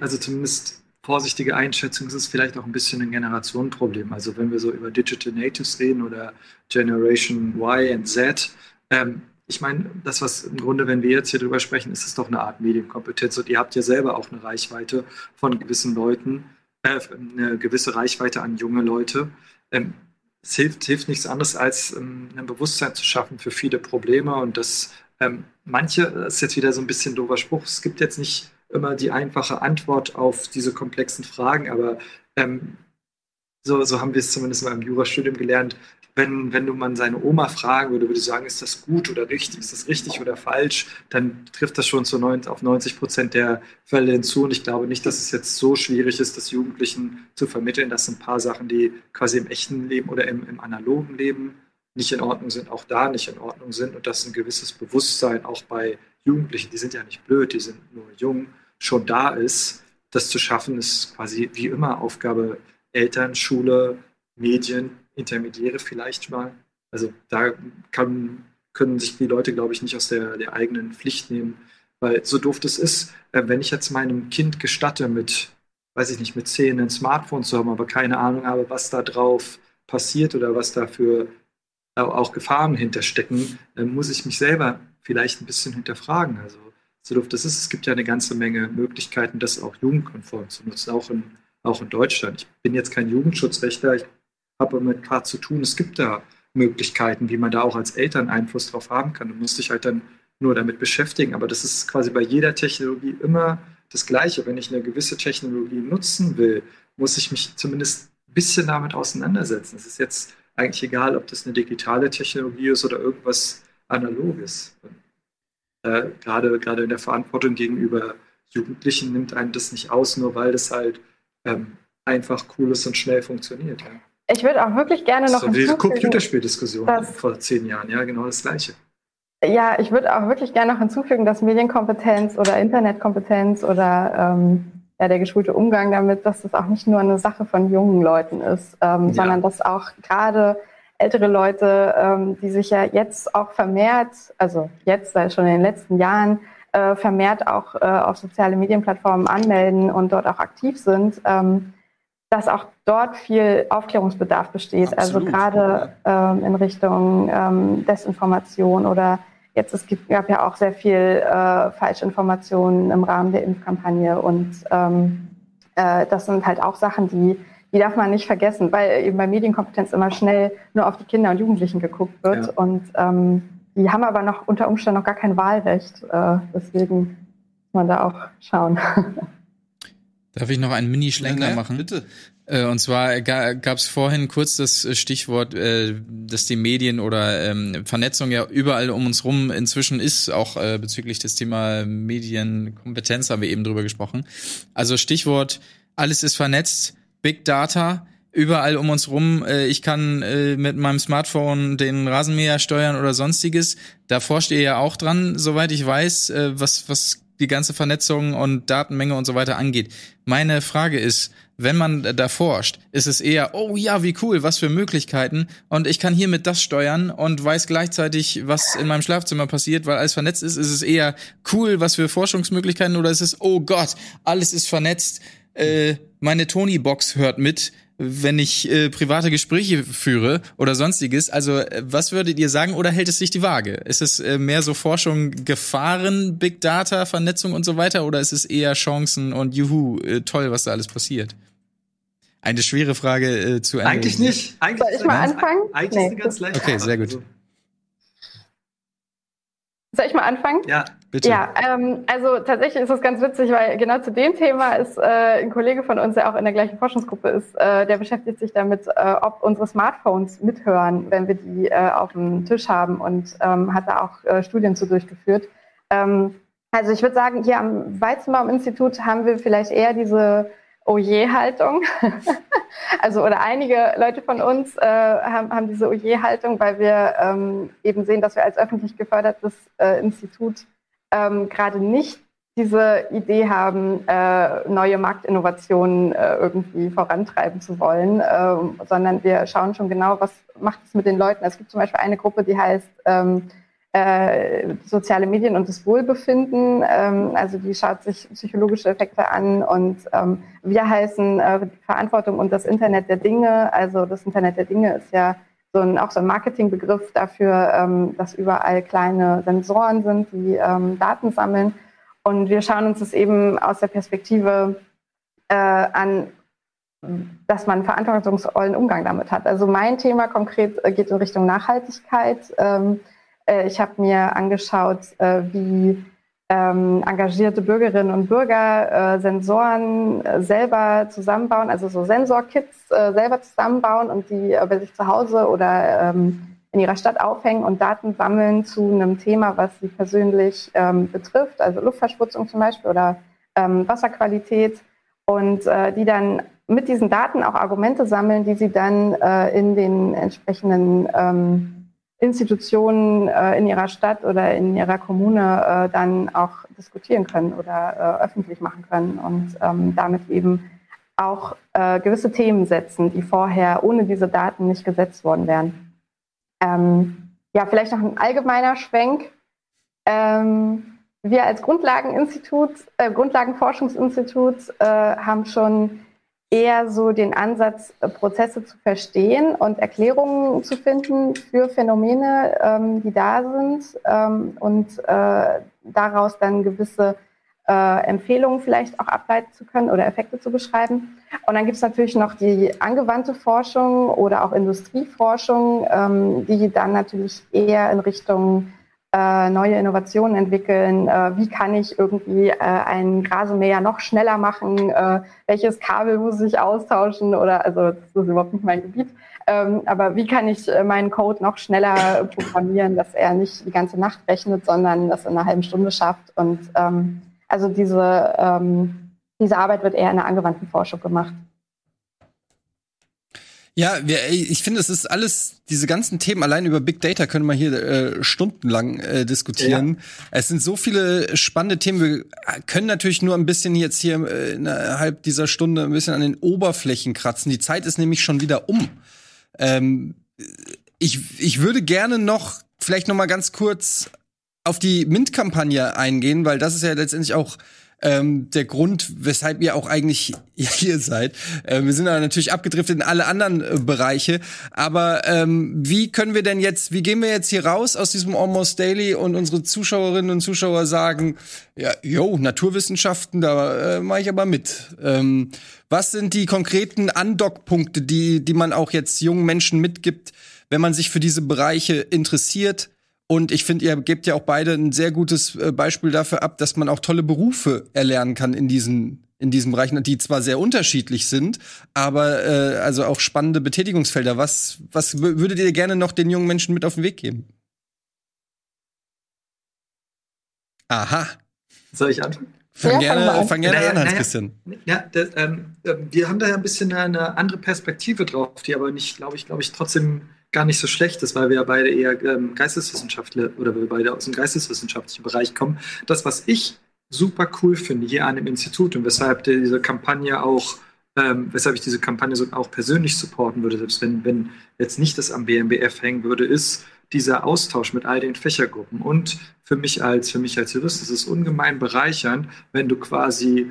also zumindest vorsichtige Einschätzung, ist es vielleicht auch ein bisschen ein Generationenproblem. Also wenn wir so über Digital Natives reden oder Generation Y und Z, ähm, ich meine, das, was im Grunde, wenn wir jetzt hier drüber sprechen, ist es doch eine Art Medienkompetenz und ihr habt ja selber auch eine Reichweite von gewissen Leuten äh, eine gewisse Reichweite an junge Leute. Ähm, es hilft, hilft nichts anderes, als ähm, ein Bewusstsein zu schaffen für viele Probleme und dass ähm, manche, das ist jetzt wieder so ein bisschen doofer Spruch, es gibt jetzt nicht immer die einfache Antwort auf diese komplexen Fragen, aber ähm, so, so haben wir es zumindest mal im Jurastudium gelernt, wenn, wenn du man seine Oma fragen würde, würde sagen, ist das gut oder richtig, ist das richtig oder falsch, dann trifft das schon zu 90, auf 90 Prozent der Fälle hinzu. Und ich glaube nicht, dass es jetzt so schwierig ist, das Jugendlichen zu vermitteln. Das sind ein paar Sachen, die quasi im echten Leben oder im, im analogen Leben nicht in Ordnung sind, auch da nicht in Ordnung sind. Und dass ein gewisses Bewusstsein auch bei Jugendlichen, die sind ja nicht blöd, die sind nur jung, schon da ist. Das zu schaffen, ist quasi wie immer Aufgabe Eltern, Schule, Medien, Intermediäre vielleicht mal. Also da kann, können sich die Leute, glaube ich, nicht aus der, der eigenen Pflicht nehmen. Weil so doof das ist, äh, wenn ich jetzt meinem Kind gestatte, mit weiß ich nicht, mit zehn ein Smartphone zu haben, aber keine Ahnung habe, was da drauf passiert oder was da für auch Gefahren hinterstecken, dann muss ich mich selber vielleicht ein bisschen hinterfragen. Also so doof das ist, es gibt ja eine ganze Menge Möglichkeiten, das auch jugendkonform zu nutzen, auch in, auch in Deutschland. Ich bin jetzt kein Jugendschutzrechtler, ich habe mit paar zu tun. Es gibt da Möglichkeiten, wie man da auch als Eltern Einfluss drauf haben kann. Du musst dich halt dann nur damit beschäftigen. Aber das ist quasi bei jeder Technologie immer das Gleiche. Wenn ich eine gewisse Technologie nutzen will, muss ich mich zumindest ein bisschen damit auseinandersetzen. Es ist jetzt eigentlich egal, ob das eine digitale Technologie ist oder irgendwas Analoges. Äh, gerade, gerade in der Verantwortung gegenüber Jugendlichen nimmt einem das nicht aus, nur weil das halt ähm, einfach cool ist und schnell funktioniert. Ja. Ich würde auch wirklich gerne noch. Das ist die Computerspieldiskussion vor zehn Jahren, ja, genau das Gleiche. Ja, ich würde auch wirklich gerne noch hinzufügen, dass Medienkompetenz oder Internetkompetenz oder ähm, ja, der geschulte Umgang damit, dass das auch nicht nur eine Sache von jungen Leuten ist, ähm, ja. sondern dass auch gerade ältere Leute, ähm, die sich ja jetzt auch vermehrt, also jetzt seit schon in den letzten Jahren, äh, vermehrt auch äh, auf soziale Medienplattformen anmelden und dort auch aktiv sind, ähm, dass auch dort viel Aufklärungsbedarf besteht. Also Absolut. Also gerade ähm, in Richtung ähm, Desinformation oder jetzt es gibt, gab ja auch sehr viel äh, Falschinformationen im Rahmen der Impfkampagne und ähm, äh, das sind halt auch Sachen, die die darf man nicht vergessen, weil eben bei Medienkompetenz immer schnell nur auf die Kinder und Jugendlichen geguckt wird ja. und ähm, die haben aber noch unter Umständen noch gar kein Wahlrecht. Äh, deswegen muss man da auch schauen. *laughs* Darf ich noch einen Mini-Schlenker ja, machen? Bitte. Äh, und zwar gab es vorhin kurz das Stichwort, äh, dass die Medien oder ähm, Vernetzung ja überall um uns rum inzwischen ist, auch äh, bezüglich des Thema Medienkompetenz haben wir eben drüber gesprochen. Also Stichwort, alles ist vernetzt, Big Data, überall um uns rum. Ich kann mit meinem Smartphone den Rasenmäher steuern oder sonstiges. Da forscht ihr ja auch dran, soweit ich weiß, was, was die ganze Vernetzung und Datenmenge und so weiter angeht. Meine Frage ist, wenn man da forscht, ist es eher, oh ja, wie cool, was für Möglichkeiten und ich kann hiermit das steuern und weiß gleichzeitig, was in meinem Schlafzimmer passiert, weil alles vernetzt ist. Ist es eher cool, was für Forschungsmöglichkeiten oder ist es, oh Gott, alles ist vernetzt, äh, meine Tony-Box hört mit, wenn ich äh, private Gespräche führe oder sonstiges. Also äh, was würdet ihr sagen oder hält es sich die Waage? Ist es äh, mehr so Forschung, Gefahren, Big Data, Vernetzung und so weiter oder ist es eher Chancen und juhu, äh, toll, was da alles passiert? Eine schwere Frage äh, zu Ende. Eigentlich nicht. Eigentlich Soll ich mal anfangen? Eigentlich nee. ist eine ganz leichte Okay, sehr gut. Also, soll ich mal anfangen? Ja, bitte. Ja, ähm, also tatsächlich ist es ganz witzig, weil genau zu dem Thema ist äh, ein Kollege von uns, der auch in der gleichen Forschungsgruppe ist, äh, der beschäftigt sich damit, äh, ob unsere Smartphones mithören, wenn wir die äh, auf dem Tisch haben und ähm, hat da auch äh, Studien zu durchgeführt. Ähm, also ich würde sagen, hier am Weizenbaum-Institut haben wir vielleicht eher diese Oh je Haltung. *laughs* also oder einige Leute von uns äh, haben, haben diese Oh je Haltung, weil wir ähm, eben sehen, dass wir als öffentlich gefördertes äh, Institut ähm, gerade nicht diese Idee haben, äh, neue Marktinnovationen äh, irgendwie vorantreiben zu wollen, äh, sondern wir schauen schon genau, was macht es mit den Leuten. Es gibt zum Beispiel eine Gruppe, die heißt ähm, äh, soziale Medien und das Wohlbefinden. Ähm, also die schaut sich psychologische Effekte an und ähm, wir heißen äh, Verantwortung und das Internet der Dinge. Also das Internet der Dinge ist ja so ein, auch so ein Marketingbegriff dafür, ähm, dass überall kleine Sensoren sind, die ähm, Daten sammeln. Und wir schauen uns das eben aus der Perspektive äh, an, dass man verantwortungsvollen Umgang damit hat. Also mein Thema konkret äh, geht in Richtung Nachhaltigkeit. Ähm, äh, ich habe mir angeschaut, äh, wie ähm, engagierte Bürgerinnen und Bürger äh, Sensoren äh, selber zusammenbauen, also so Sensorkits äh, selber zusammenbauen und die äh, bei sich zu Hause oder ähm, in ihrer Stadt aufhängen und Daten sammeln zu einem Thema, was sie persönlich ähm, betrifft, also Luftverschmutzung zum Beispiel oder ähm, Wasserqualität. Und äh, die dann mit diesen Daten auch Argumente sammeln, die sie dann äh, in den entsprechenden ähm, Institutionen äh, in ihrer Stadt oder in ihrer Kommune äh, dann auch diskutieren können oder äh, öffentlich machen können und ähm, damit eben auch äh, gewisse Themen setzen, die vorher ohne diese Daten nicht gesetzt worden wären. Ähm, ja, vielleicht noch ein allgemeiner Schwenk. Ähm, wir als Grundlageninstitut, äh, Grundlagenforschungsinstitut äh, haben schon eher so den Ansatz, äh, Prozesse zu verstehen und Erklärungen zu finden für Phänomene, ähm, die da sind ähm, und äh, daraus dann gewisse äh, Empfehlungen vielleicht auch ableiten zu können oder Effekte zu beschreiben. Und dann gibt es natürlich noch die angewandte Forschung oder auch Industrieforschung, ähm, die dann natürlich eher in Richtung äh, neue Innovationen entwickeln. Äh, wie kann ich irgendwie äh, ein Rasenmäher noch schneller machen? Äh, welches Kabel muss ich austauschen? Oder also das ist überhaupt nicht mein Gebiet. Ähm, aber wie kann ich äh, meinen Code noch schneller programmieren, dass er nicht die ganze Nacht rechnet, sondern das in einer halben Stunde schafft? Und ähm, also diese, ähm, diese Arbeit wird eher in der angewandten Forschung gemacht. Ja, wir, ich finde, es ist alles, diese ganzen Themen allein über Big Data können wir hier äh, stundenlang äh, diskutieren. Ja. Es sind so viele spannende Themen. Wir können natürlich nur ein bisschen jetzt hier äh, innerhalb dieser Stunde ein bisschen an den Oberflächen kratzen. Die Zeit ist nämlich schon wieder um. Ähm, ich, ich würde gerne noch vielleicht noch mal ganz kurz auf die Mint-Kampagne eingehen, weil das ist ja letztendlich auch ähm, der Grund, weshalb ihr auch eigentlich *laughs* hier seid. Äh, wir sind aber natürlich abgedriftet in alle anderen äh, Bereiche. Aber ähm, wie können wir denn jetzt, wie gehen wir jetzt hier raus aus diesem Almost Daily und unsere Zuschauerinnen und Zuschauer sagen, ja, yo, Naturwissenschaften, da äh, mache ich aber mit. Ähm, was sind die konkreten Andockpunkte, die, die man auch jetzt jungen Menschen mitgibt, wenn man sich für diese Bereiche interessiert? Und ich finde, ihr gebt ja auch beide ein sehr gutes äh, Beispiel dafür ab, dass man auch tolle Berufe erlernen kann in diesen in diesen Bereichen, die zwar sehr unterschiedlich sind, aber äh, also auch spannende Betätigungsfelder. Was was würdet ihr gerne noch den jungen Menschen mit auf den Weg geben? Aha. Soll ich anfangen? Fang ja, gerne, fang gerne naja, an, Hans-Christian. Naja, ja, das, ähm, äh, wir haben da ja ein bisschen eine andere Perspektive drauf, die aber nicht, glaube ich, glaube ich, trotzdem gar nicht so schlecht ist, weil wir ja beide eher ähm, Geisteswissenschaftler oder wir beide aus dem geisteswissenschaftlichen Bereich kommen. Das, was ich super cool finde hier an dem Institut und weshalb diese Kampagne auch, ähm, weshalb ich diese Kampagne so auch persönlich supporten würde, selbst wenn, wenn jetzt nicht das am BMBF hängen würde, ist dieser Austausch mit all den Fächergruppen. Und für mich als, für mich als Jurist ist es ungemein bereichernd, wenn du quasi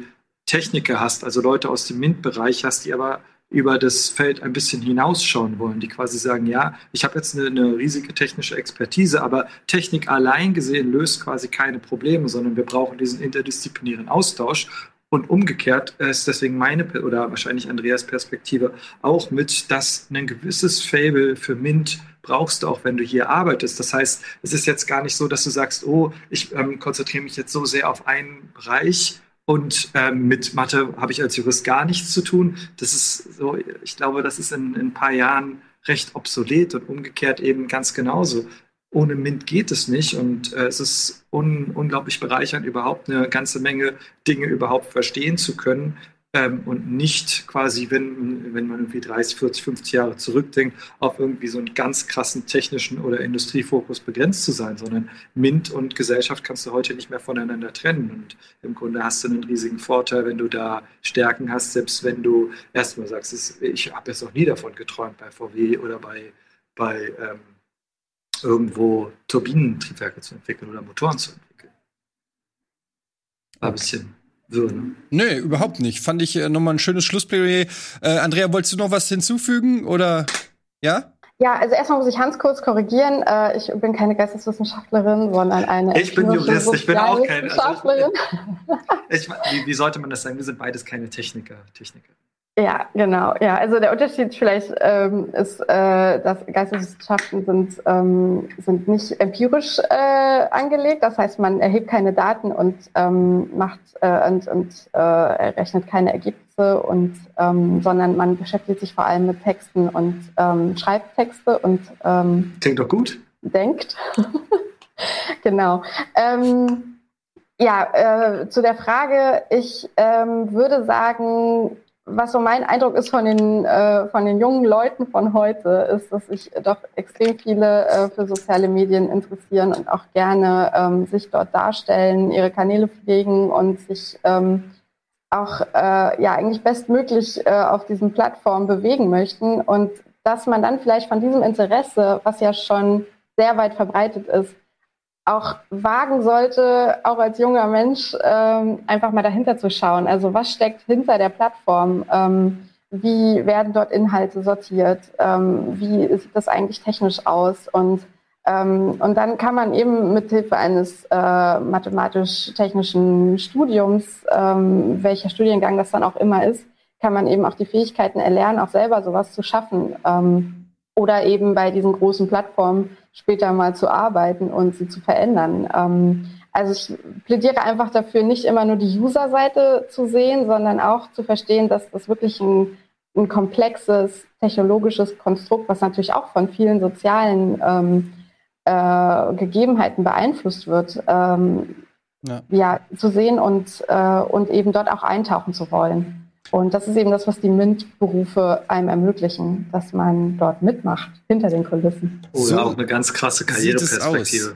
Techniker hast, also Leute aus dem MINT-Bereich hast, die aber über das Feld ein bisschen hinausschauen wollen, die quasi sagen, ja, ich habe jetzt eine, eine, riesige technische Expertise, aber Technik allein gesehen löst quasi keine Probleme, sondern wir brauchen diesen interdisziplinären Austausch. Und umgekehrt ist deswegen meine oder wahrscheinlich Andreas Perspektive auch mit, dass ein gewisses Fable für MINT brauchst du auch, wenn du hier arbeitest. Das heißt, es ist jetzt gar nicht so, dass du sagst, oh, ich ähm, konzentriere mich jetzt so sehr auf einen Bereich, und ähm, mit Mathe habe ich als Jurist gar nichts zu tun. Das ist so, ich glaube, das ist in, in ein paar Jahren recht obsolet und umgekehrt eben ganz genauso. Ohne MINT geht es nicht und äh, es ist un, unglaublich bereichernd, überhaupt eine ganze Menge Dinge überhaupt verstehen zu können, ähm, und nicht quasi, wenn, wenn man irgendwie 30, 40, 50 Jahre zurückdenkt, auf irgendwie so einen ganz krassen technischen oder Industriefokus begrenzt zu sein, sondern MINT und Gesellschaft kannst du heute nicht mehr voneinander trennen. Und im Grunde hast du einen riesigen Vorteil, wenn du da Stärken hast, selbst wenn du erstmal sagst, ich habe jetzt noch nie davon geträumt bei VW oder bei, bei ähm, irgendwo Turbinentriebwerke zu entwickeln oder Motoren zu entwickeln. Ein bisschen so, ne? Nee, überhaupt nicht. Fand ich äh, nochmal ein schönes Schlussplädoyer. Äh, Andrea, wolltest du noch was hinzufügen oder ja? Ja, also erstmal muss ich Hans kurz korrigieren. Äh, ich bin keine Geisteswissenschaftlerin, sondern eine. Ich bin Jurist, ich bin auch keine. Also, ich, wie, wie, sollte man das sagen? Wir sind beides keine Techniker. Techniker. Ja, genau. Ja, also der Unterschied vielleicht ähm, ist, äh, dass Geisteswissenschaften sind, ähm, sind nicht empirisch äh, angelegt. Das heißt, man erhebt keine Daten und ähm, macht äh, und, und äh, errechnet keine Ergebnisse und ähm, sondern man beschäftigt sich vor allem mit Texten und ähm, schreibt Texte und ähm, klingt doch gut. Denkt. *laughs* genau. Ähm, ja, äh, zu der Frage, ich ähm, würde sagen, was so mein Eindruck ist von den, äh, von den jungen Leuten von heute, ist, dass sich doch extrem viele äh, für soziale Medien interessieren und auch gerne ähm, sich dort darstellen, ihre Kanäle pflegen und sich ähm, auch äh, ja eigentlich bestmöglich äh, auf diesen Plattformen bewegen möchten. Und dass man dann vielleicht von diesem Interesse, was ja schon sehr weit verbreitet ist, auch wagen sollte, auch als junger Mensch, ähm, einfach mal dahinter zu schauen. Also was steckt hinter der Plattform? Ähm, wie werden dort Inhalte sortiert? Ähm, wie sieht das eigentlich technisch aus? Und, ähm, und dann kann man eben mit Hilfe eines äh, mathematisch-technischen Studiums, ähm, welcher Studiengang das dann auch immer ist, kann man eben auch die Fähigkeiten erlernen, auch selber sowas zu schaffen. Ähm, oder eben bei diesen großen Plattformen später mal zu arbeiten und sie zu verändern. Ähm, also ich plädiere einfach dafür, nicht immer nur die User-Seite zu sehen, sondern auch zu verstehen, dass das wirklich ein, ein komplexes technologisches Konstrukt, was natürlich auch von vielen sozialen ähm, äh, Gegebenheiten beeinflusst wird, ähm, ja. ja. zu sehen und, äh, und eben dort auch eintauchen zu wollen. Und das ist eben das, was die MINT-Berufe einem ermöglichen, dass man dort mitmacht, hinter den Kulissen. Oder so auch eine ganz krasse Karriereperspektive.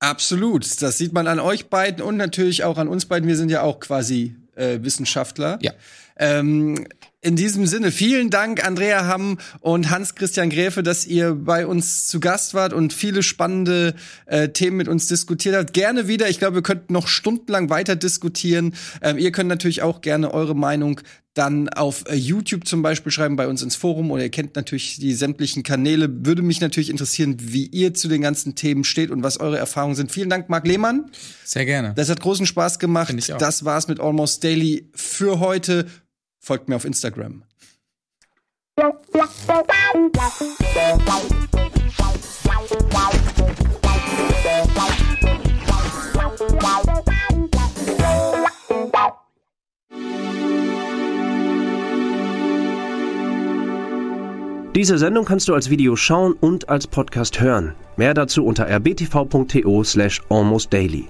Absolut. Das sieht man an euch beiden und natürlich auch an uns beiden. Wir sind ja auch quasi äh, Wissenschaftler. Ja. Ähm, in diesem Sinne, vielen Dank, Andrea Hamm und Hans-Christian Gräfe, dass ihr bei uns zu Gast wart und viele spannende äh, Themen mit uns diskutiert habt. Gerne wieder. Ich glaube, wir könnten noch stundenlang weiter diskutieren. Ähm, ihr könnt natürlich auch gerne eure Meinung dann auf äh, YouTube zum Beispiel schreiben, bei uns ins Forum oder ihr kennt natürlich die sämtlichen Kanäle. Würde mich natürlich interessieren, wie ihr zu den ganzen Themen steht und was eure Erfahrungen sind. Vielen Dank, Marc Lehmann. Sehr gerne. Das hat großen Spaß gemacht. Das war's mit Almost Daily für heute. Folgt mir auf Instagram. Diese Sendung kannst du als Video schauen und als Podcast hören. Mehr dazu unter rbtv.to slash almostdaily.